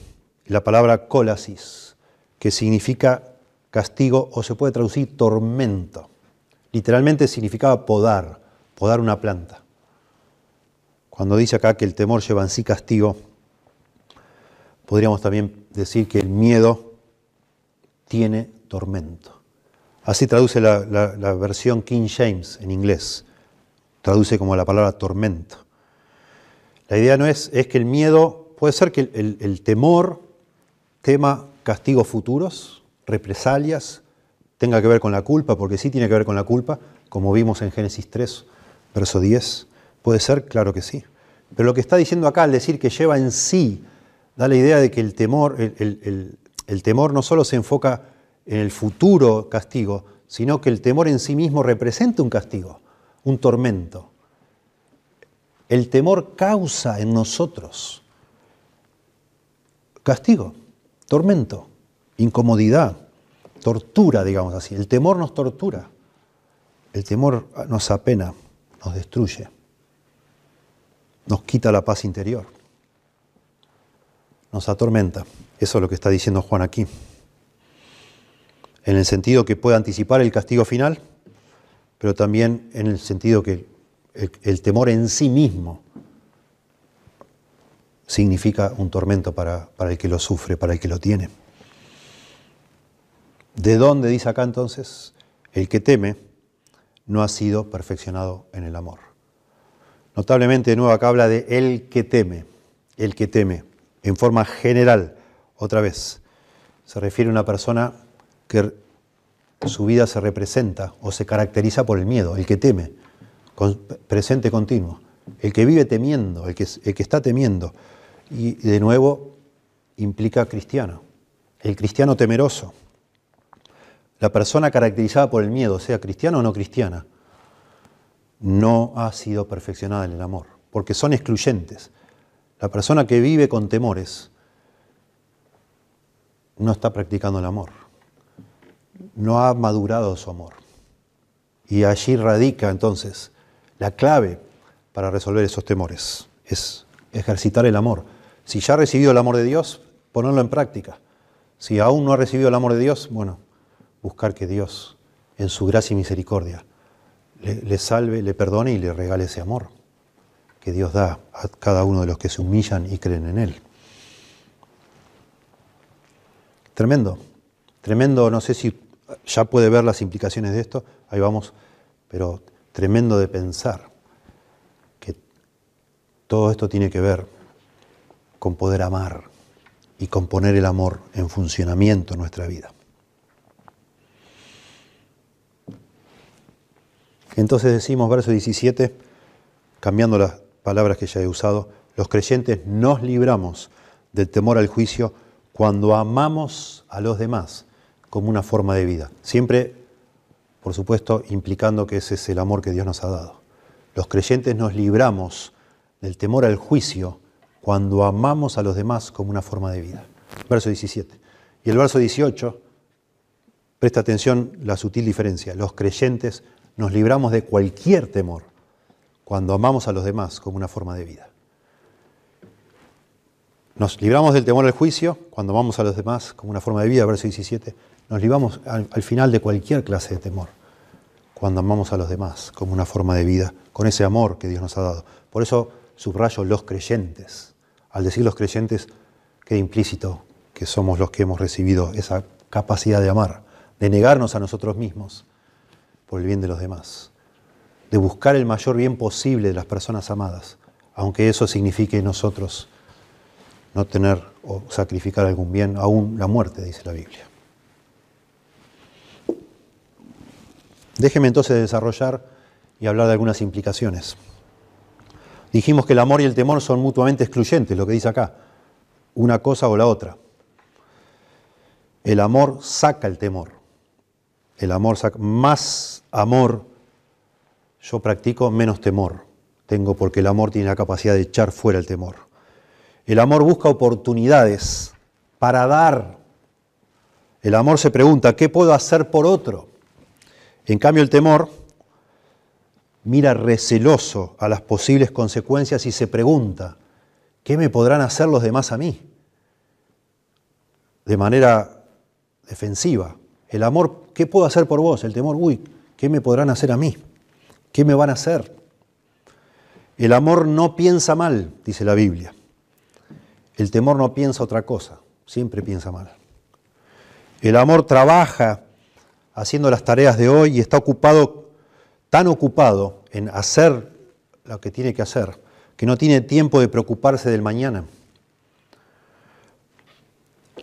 La palabra colasis, que significa castigo o se puede traducir tormento. Literalmente significaba podar, podar una planta. Cuando dice acá que el temor lleva en sí castigo, podríamos también decir que el miedo tiene tormento. Así traduce la, versión King James en inglés. Traduce como la palabra tormento. La idea no es, es que el miedo, puede ser que el, temor tema castigos futuros, represalias, tenga que ver con la culpa, porque sí tiene que ver con la culpa, como vimos en Génesis 3, verso 10. Puede ser, claro que sí. Pero lo que está diciendo acá al decir que lleva en sí, da la idea de que el temor, el temor no solo se enfoca en el futuro castigo, sino que el temor en sí mismo representa un castigo, un tormento. El temor causa en nosotros castigo, tormento, incomodidad, tortura, digamos así. El temor nos tortura, el temor nos apena, nos destruye, nos quita la paz interior, nos atormenta. Eso es lo que está diciendo Juan aquí en el sentido que puede anticipar el castigo final, pero también en el sentido que el, temor en sí mismo significa un tormento para, para el que lo sufre, para el que lo tiene. ¿De dónde dice acá entonces? El que teme no ha sido perfeccionado en el amor. Notablemente de nuevo acá habla de el que teme, el que teme, en forma general, otra vez. Se refiere a una persona que su vida se representa o se caracteriza por el miedo, el que teme, presente continuo, el que vive temiendo, el que, el que está temiendo. Y de nuevo implica cristiano, el cristiano temeroso. La persona caracterizada por el miedo, sea cristiana o no cristiana, no ha sido perfeccionada en el amor, porque son excluyentes. La persona que vive con temores no está practicando el amor no ha madurado su amor. Y allí radica entonces la clave para resolver esos temores, es ejercitar el amor. Si ya ha recibido el amor de Dios, ponerlo en práctica. Si aún no ha recibido el amor de Dios, bueno, buscar que Dios, en su gracia y misericordia, le, salve, le perdone y le regale ese amor que Dios da a cada uno de los que se humillan y creen en Él. Tremendo, tremendo, no sé si ya puede ver las implicaciones de esto, ahí vamos, pero tremendo de pensar que todo esto tiene que ver con poder amar y con poner el amor en funcionamiento en nuestra vida. Entonces decimos, verso 17, cambiando las palabras que ya he usado, los creyentes nos libramos del temor al juicio cuando amamos a los demás como una forma de vida. Siempre, por supuesto, implicando que ese es el amor que Dios nos ha dado. Los creyentes nos libramos del temor al juicio cuando amamos a los demás como una forma de vida. Verso 17. Y el verso 18, presta atención la sutil diferencia. Los creyentes nos libramos de cualquier temor cuando amamos a los demás como una forma de vida. Nos libramos del temor al juicio cuando amamos a los demás como una forma de vida, verso 17 Nos libramos al, al final de cualquier clase de temor, cuando amamos a los demás como una forma de vida, con ese amor que Dios nos ha dado. Por eso subrayo los creyentes. Al decir los creyentes, queda implícito que somos los que hemos recibido esa capacidad de amar, de negarnos a nosotros mismos por el bien de los demás, de buscar el mayor bien posible de las personas amadas, aunque eso signifique nosotros no tener o sacrificar algún bien, aún la muerte, dice la Biblia. Déjeme entonces desarrollar y hablar de algunas implicaciones. Dijimos que el amor y el temor son mutuamente excluyentes, lo que dice acá, una cosa o la otra. El amor saca el temor. El amor saca, más amor yo practico, menos temor tengo, porque el amor tiene la capacidad de echar fuera el temor. El amor busca oportunidades para dar. El amor se pregunta, ¿qué puedo hacer por otro? En cambio, el temor mira receloso a las posibles consecuencias y se pregunta, ¿qué me podrán hacer los demás a mí? De manera defensiva. El amor, ¿qué puedo hacer por vos? El temor, uy, ¿qué me podrán hacer a mí? ¿Qué me van a hacer? El amor no piensa mal, dice la Biblia. El temor no piensa otra cosa, siempre piensa mal. El amor trabaja haciendo las tareas de hoy y está ocupado, tan ocupado en hacer lo que tiene que hacer, que no tiene tiempo de preocuparse del mañana.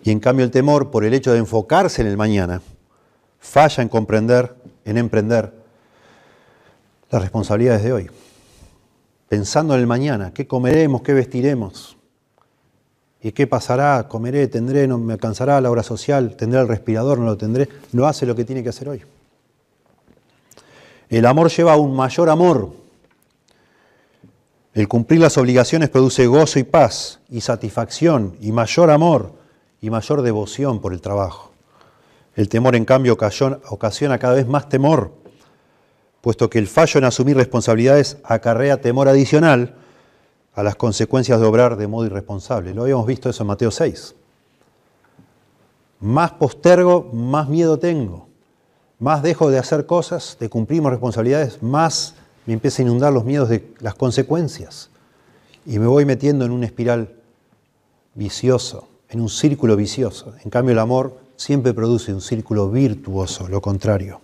Y en cambio el temor, por el hecho de enfocarse en el mañana, falla en comprender, en emprender las responsabilidades de hoy. Pensando en el mañana, qué comeremos, qué vestiremos, y qué pasará, comeré, tendré, no me alcanzará la hora social, tendré el respirador, no lo tendré, no hace lo que tiene que hacer hoy. El amor lleva a un mayor amor. El cumplir las obligaciones produce gozo y paz y satisfacción y mayor amor y mayor devoción por el trabajo. El temor, en cambio, ocasiona cada vez más temor, puesto que el fallo en asumir responsabilidades acarrea temor adicional a las consecuencias de obrar de modo irresponsable. Lo habíamos visto eso en Mateo 6. Más postergo, más miedo tengo. Más dejo de hacer cosas, de cumplir mis responsabilidades, más me empieza a inundar los miedos de las consecuencias. Y me voy metiendo en una espiral vicioso, en un círculo vicioso. En cambio, el amor siempre produce un círculo virtuoso, lo contrario.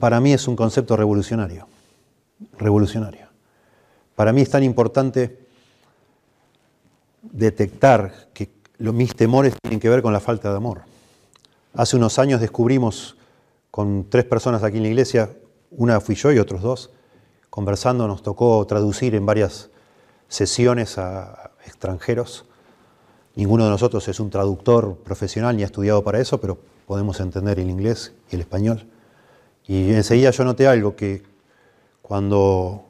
Para mí es un concepto revolucionario, revolucionario. Para mí es tan importante detectar que mis temores tienen que ver con la falta de amor. Hace unos años descubrimos con tres personas aquí en la iglesia, una fui yo y otros dos, conversando, nos tocó traducir en varias sesiones a extranjeros. Ninguno de nosotros es un traductor profesional ni ha estudiado para eso, pero podemos entender el inglés y el español. Y enseguida yo noté algo que cuando,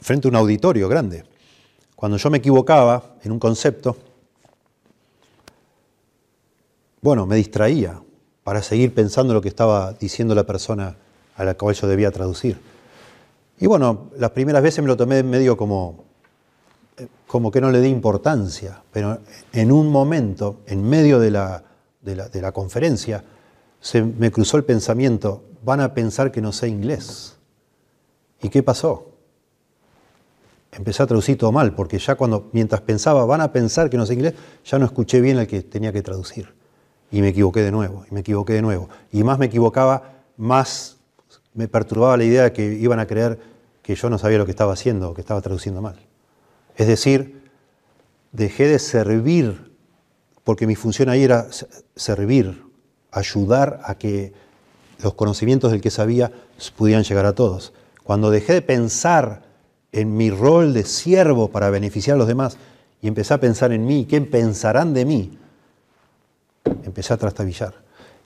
frente a un auditorio grande, cuando yo me equivocaba en un concepto, bueno, me distraía para seguir pensando lo que estaba diciendo la persona a la cual yo debía traducir. Y bueno, las primeras veces me lo tomé medio como como que no le di importancia, pero en un momento, en medio de la, de la, conferencia, se me cruzó el pensamiento, van a pensar que no sé inglés. ¿Y qué pasó? Empecé a traducir todo mal, porque ya cuando, mientras pensaba, van a pensar que no sé inglés, ya no escuché bien el que tenía que traducir. Y me equivoqué de nuevo, y me equivoqué de nuevo. Y más me equivocaba, más me perturbaba la idea de que iban a creer que yo no sabía lo que estaba haciendo, que estaba traduciendo mal. Es decir, dejé de servir, porque mi función ahí era servir, ayudar a que los conocimientos del que sabía pudieran llegar a todos. Cuando dejé de pensar en mi rol de siervo para beneficiar a los demás y empecé a pensar en mí, ¿qué pensarán de mí? Empecé a trastabillar.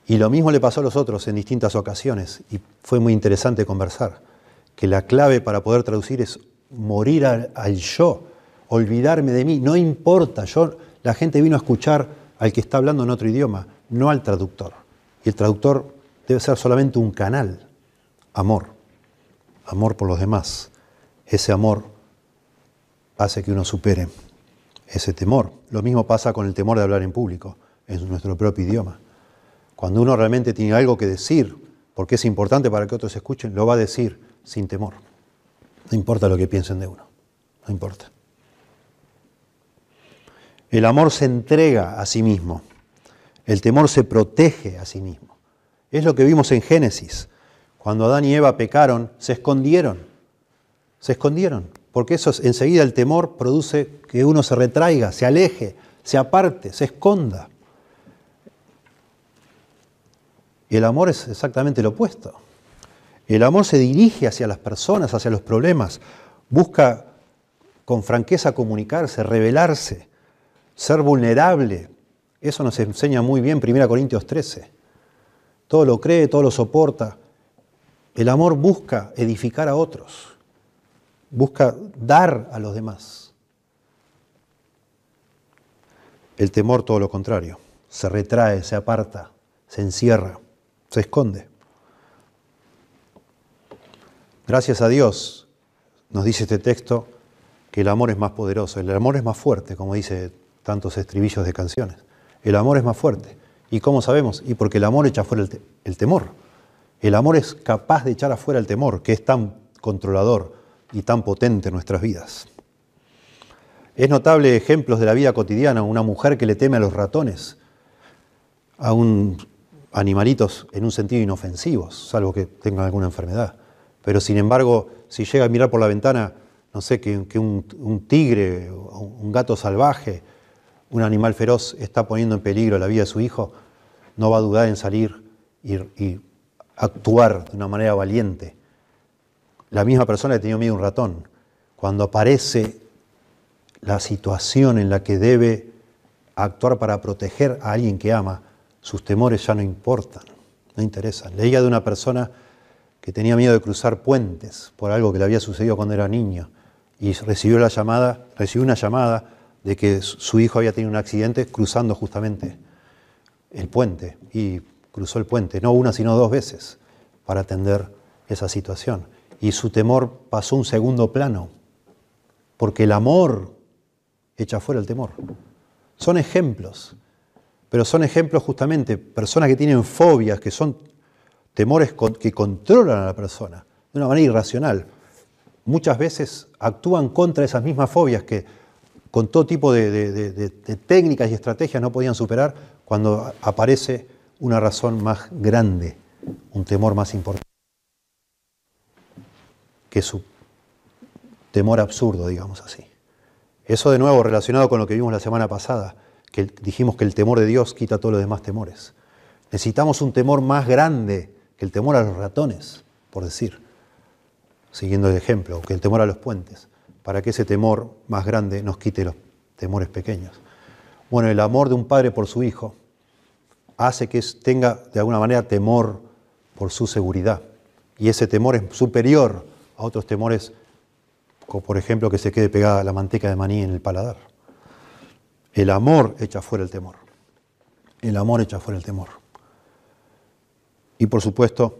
Y lo mismo le pasó a los otros en distintas ocasiones y fue muy interesante conversar, que la clave para poder traducir es morir al, al yo, olvidarme de mí, no importa, yo, la gente vino a escuchar al que está hablando en otro idioma, no al traductor. Y el traductor debe ser solamente un canal, amor, amor por los demás. Ese amor hace que uno supere ese temor. Lo mismo pasa con el temor de hablar en público. En nuestro propio idioma. Cuando uno realmente tiene algo que decir, porque es importante para que otros escuchen, lo va a decir sin temor. No importa lo que piensen de uno, no importa. El amor se entrega a sí mismo, el temor se protege a sí mismo. Es lo que vimos en Génesis. Cuando Adán y Eva pecaron, se escondieron, se escondieron, porque eso enseguida el temor produce que uno se retraiga, se aleje, se aparte, se esconda. Y el amor es exactamente lo opuesto. El amor se dirige hacia las personas, hacia los problemas, busca con franqueza comunicarse, revelarse, ser vulnerable. Eso nos enseña muy bien 1 Corintios 13. Todo lo cree, todo lo soporta. El amor busca edificar a otros, busca dar a los demás. El temor todo lo contrario, se retrae, se aparta, se encierra se esconde. Gracias a Dios, nos dice este texto, que el amor es más poderoso, el amor es más fuerte, como dice tantos estribillos de canciones. El amor es más fuerte. ¿Y cómo sabemos? Y porque el amor echa fuera el, temor. El amor es capaz de echar afuera el temor, que es tan controlador y tan potente en nuestras vidas. Es notable ejemplos de la vida cotidiana, una mujer que le teme a los ratones, a un animalitos en un sentido inofensivos, salvo que tengan alguna enfermedad. Pero sin embargo, si llega a mirar por la ventana, no sé, que, un, tigre, un gato salvaje, un animal feroz está poniendo en peligro la vida de su hijo, no va a dudar en salir y, actuar de una manera valiente. La misma persona que tenía miedo a un ratón, cuando aparece la situación en la que debe actuar para proteger a alguien que ama, sus temores ya no importan, no interesan. Leía de una persona que tenía miedo de cruzar puentes por algo que le había sucedido cuando era niño y recibió la llamada, recibió una llamada de que su hijo había tenido un accidente cruzando justamente el puente y cruzó el puente, no una sino dos veces para atender esa situación. Y su temor pasó un segundo plano, porque el amor echa fuera el temor. Son ejemplos pero son ejemplos justamente, personas que tienen fobias, que son temores que controlan a la persona de una manera irracional. Muchas veces actúan contra esas mismas fobias que con todo tipo de, técnicas y estrategias no podían superar cuando aparece una razón más grande, un temor más importante, que su temor absurdo, digamos así. Eso de nuevo relacionado con lo que vimos la semana pasada que dijimos que el temor de Dios quita todos los demás temores. Necesitamos un temor más grande que el temor a los ratones, por decir, siguiendo el ejemplo, que el temor a los puentes, para que ese temor más grande nos quite los temores pequeños. Bueno, el amor de un padre por su hijo hace que tenga de alguna manera temor por su seguridad. Y ese temor es superior a otros temores, como por ejemplo que se quede pegada la manteca de maní en el paladar. El amor echa fuera el temor. El amor echa fuera el temor. Y por supuesto,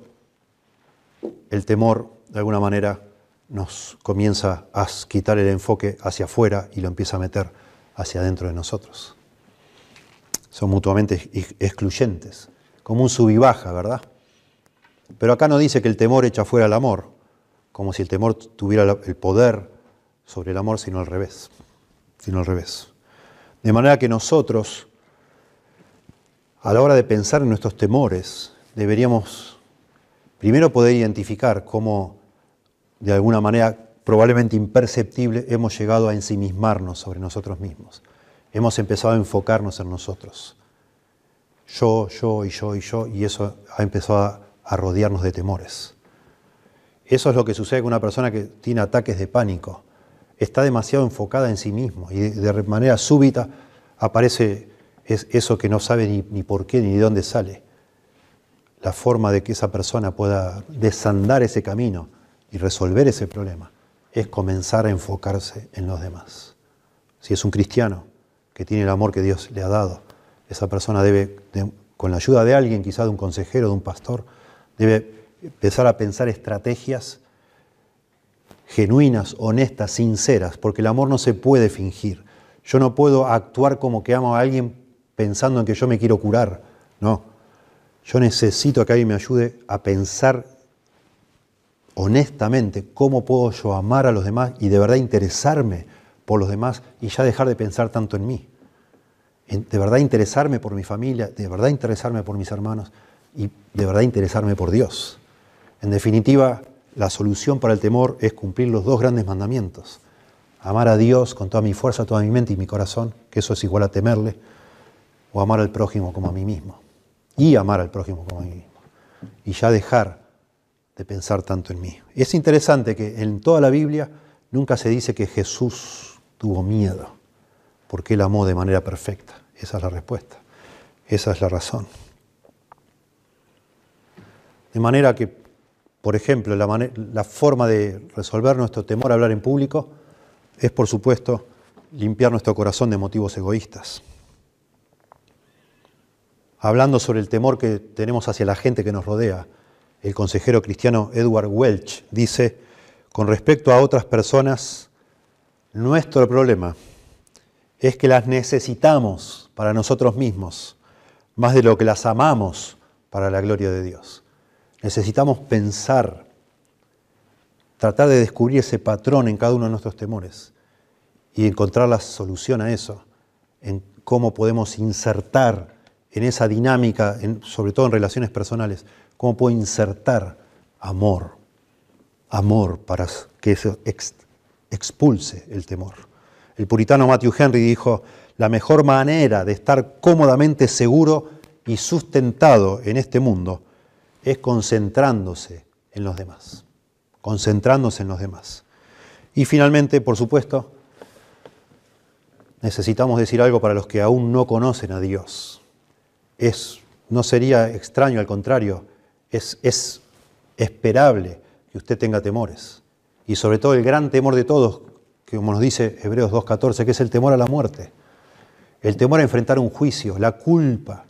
el temor de alguna manera nos comienza a quitar el enfoque hacia afuera y lo empieza a meter hacia adentro de nosotros. Son mutuamente excluyentes, como un sub y baja, ¿verdad? Pero acá no dice que el temor echa fuera el amor, como si el temor tuviera el poder sobre el amor, sino al revés, sino al revés. De manera que nosotros, a la hora de pensar en nuestros temores, deberíamos primero poder identificar cómo, de alguna manera probablemente imperceptible, hemos llegado a ensimismarnos sobre nosotros mismos. Hemos empezado a enfocarnos en nosotros. Yo, yo y yo y yo, y eso ha empezado a, rodearnos de temores. Eso es lo que sucede con una persona que tiene ataques de pánico está demasiado enfocada en sí mismo y de manera súbita aparece eso que no sabe ni, por qué ni de dónde sale. La forma de que esa persona pueda desandar ese camino y resolver ese problema es comenzar a enfocarse en los demás. Si es un cristiano que tiene el amor que Dios le ha dado, esa persona debe, con la ayuda de alguien, quizá de un consejero, de un pastor, debe empezar a pensar estrategias genuinas, honestas, sinceras, porque el amor no se puede fingir. Yo no puedo actuar como que amo a alguien pensando en que yo me quiero curar. No, yo necesito que alguien me ayude a pensar honestamente cómo puedo yo amar a los demás y de verdad interesarme por los demás y ya dejar de pensar tanto en mí. De verdad interesarme por mi familia, de verdad interesarme por mis hermanos y de verdad interesarme por Dios. En definitiva, la solución para el temor es cumplir los dos grandes mandamientos. Amar a Dios con toda mi fuerza, toda mi mente y mi corazón, que eso es igual a temerle, o amar al prójimo como a mí mismo. Y amar al prójimo como a mí mismo. Y ya dejar de pensar tanto en mí. es interesante que en toda la Biblia nunca se dice que Jesús tuvo miedo, porque él amó de manera perfecta. Esa es la respuesta. Esa es la razón. De manera que por ejemplo, la, forma de resolver nuestro temor a hablar en público es, por supuesto, limpiar nuestro corazón de motivos egoístas. Hablando sobre el temor que tenemos hacia la gente que nos rodea, el consejero cristiano Edward Welch dice, con respecto a otras personas, nuestro problema es que las necesitamos para nosotros mismos, más de lo que las amamos para la gloria de Dios. Necesitamos pensar, tratar de descubrir ese patrón en cada uno de nuestros temores y encontrar la solución a eso, en cómo podemos insertar en esa dinámica, sobre todo en relaciones personales, cómo puedo insertar amor, amor para que eso expulse el temor. El puritano Matthew Henry dijo, la mejor manera de estar cómodamente seguro y sustentado en este mundo es concentrándose en los demás, concentrándose en los demás. Y finalmente, por supuesto, necesitamos decir algo para los que aún no conocen a Dios. Es, no sería extraño, al contrario, es, es esperable que usted tenga temores. Y sobre todo el gran temor de todos, que como nos dice Hebreos 2.14, que es el temor a la muerte. El temor a enfrentar un juicio, la culpa,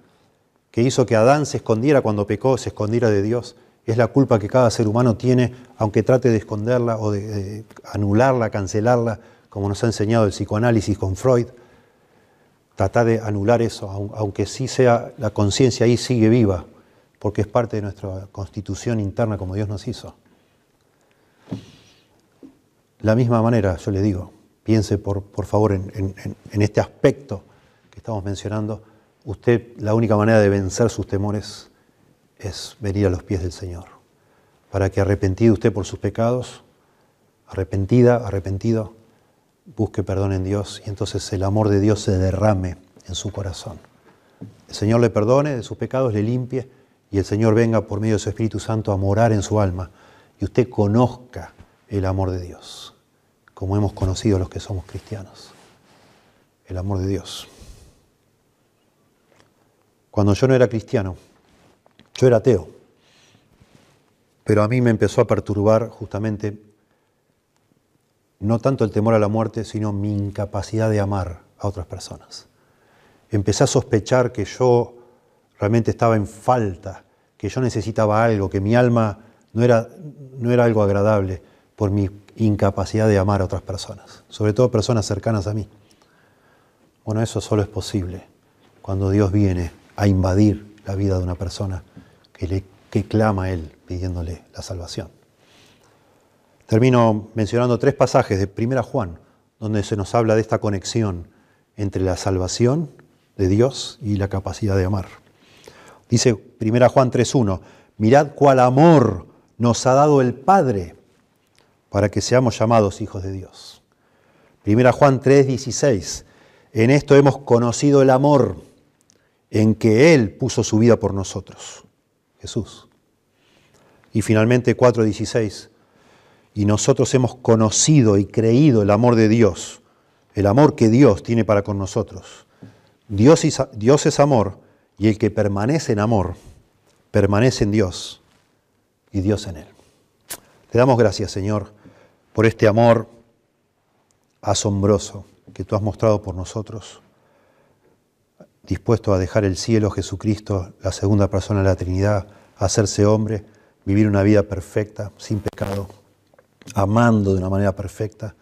que hizo que Adán se escondiera cuando pecó, se escondiera de Dios, es la culpa que cada ser humano tiene, aunque trate de esconderla o de, anularla, cancelarla, como nos ha enseñado el psicoanálisis con Freud. Tratar de anular eso, aunque sí sea la conciencia ahí sigue viva, porque es parte de nuestra constitución interna como Dios nos hizo. La misma manera, yo le digo, piense por, por favor en este aspecto que estamos mencionando usted la única manera de vencer sus temores es venir a los pies del Señor, para que arrepentido usted por sus pecados, arrepentida, arrepentido, busque perdón en Dios y entonces el amor de Dios se derrame en su corazón. El Señor le perdone de sus pecados, le limpie y el Señor venga por medio de su Espíritu Santo a morar en su alma y usted conozca el amor de Dios, como hemos conocido los que somos cristianos. El amor de Dios. Cuando yo no era cristiano, yo era ateo, pero a mí me empezó a perturbar justamente no tanto el temor a la muerte, sino mi incapacidad de amar a otras personas. Empecé a sospechar que yo realmente estaba en falta, que yo necesitaba algo, que mi alma no era, no era algo agradable por mi incapacidad de amar a otras personas, sobre todo personas cercanas a mí. Bueno, eso solo es posible cuando Dios viene a invadir la vida de una persona que, le, clama a Él pidiéndole la salvación. Termino mencionando tres pasajes de Primera Juan, donde se nos habla de esta conexión entre la salvación de Dios y la capacidad de amar. Dice Primera Juan 3.1, mirad cuál amor nos ha dado el Padre para que seamos llamados hijos de Dios. Primera Juan 3.16, en esto hemos conocido el amor en que Él puso su vida por nosotros, Jesús. Y finalmente 4.16, y nosotros hemos conocido y creído el amor de Dios, el amor que Dios tiene para con nosotros. Dios, Dios es amor y el que permanece en amor, permanece en Dios y Dios en Él. Te damos gracias, Señor, por este amor asombroso que tú has mostrado por nosotros dispuesto a dejar el cielo, Jesucristo, la segunda persona de la Trinidad, hacerse hombre, vivir una vida perfecta, sin pecado, amando de una manera perfecta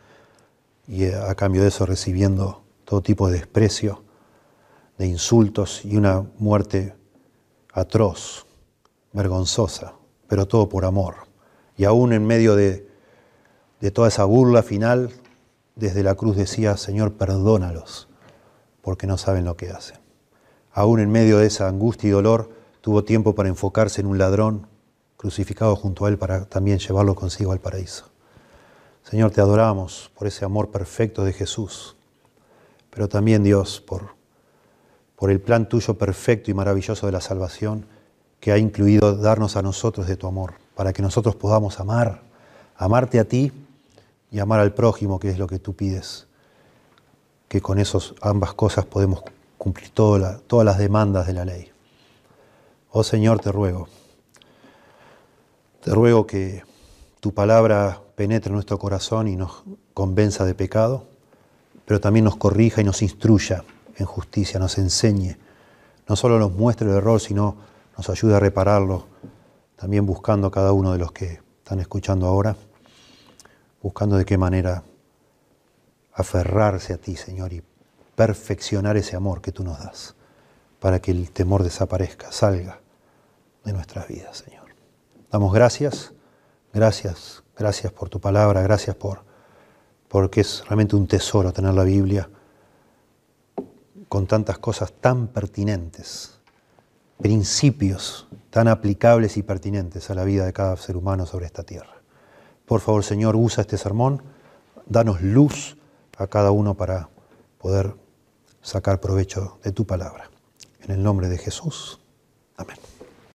y eh, a cambio de eso recibiendo todo tipo de desprecio, de insultos y una muerte atroz, vergonzosa, pero todo por amor. Y aún en medio de, de toda esa burla final, desde la cruz decía, Señor, perdónalos, porque no saben lo que hacen. Aún en medio de esa angustia y dolor, tuvo tiempo para enfocarse en un ladrón crucificado junto a él para también llevarlo consigo al paraíso. Señor, te adoramos por ese amor perfecto de Jesús, pero también Dios por, por el plan tuyo perfecto y maravilloso de la salvación que ha incluido darnos a nosotros de tu amor, para que nosotros podamos amar, amarte a ti y amar al prójimo, que es lo que tú pides, que con esas ambas cosas podemos cumplir todas las demandas de la ley. Oh Señor, te ruego, te ruego que tu palabra penetre en nuestro corazón y nos convenza de pecado, pero también nos corrija y nos instruya en justicia, nos enseñe, no solo nos muestre el error, sino nos ayude a repararlo, también buscando a cada uno de los que están escuchando ahora, buscando de qué manera aferrarse a ti, Señor, y perfeccionar ese amor que tú nos das, para que el temor desaparezca, salga de nuestras vidas, Señor. Damos gracias, gracias, gracias por tu palabra, gracias por porque es realmente un tesoro tener la Biblia con tantas cosas tan pertinentes, principios tan aplicables y pertinentes a la vida de cada ser humano sobre esta tierra. Por favor, Señor, usa este sermón, danos luz a cada uno para poder sacar provecho de tu palabra. En el nombre de Jesús. Amén.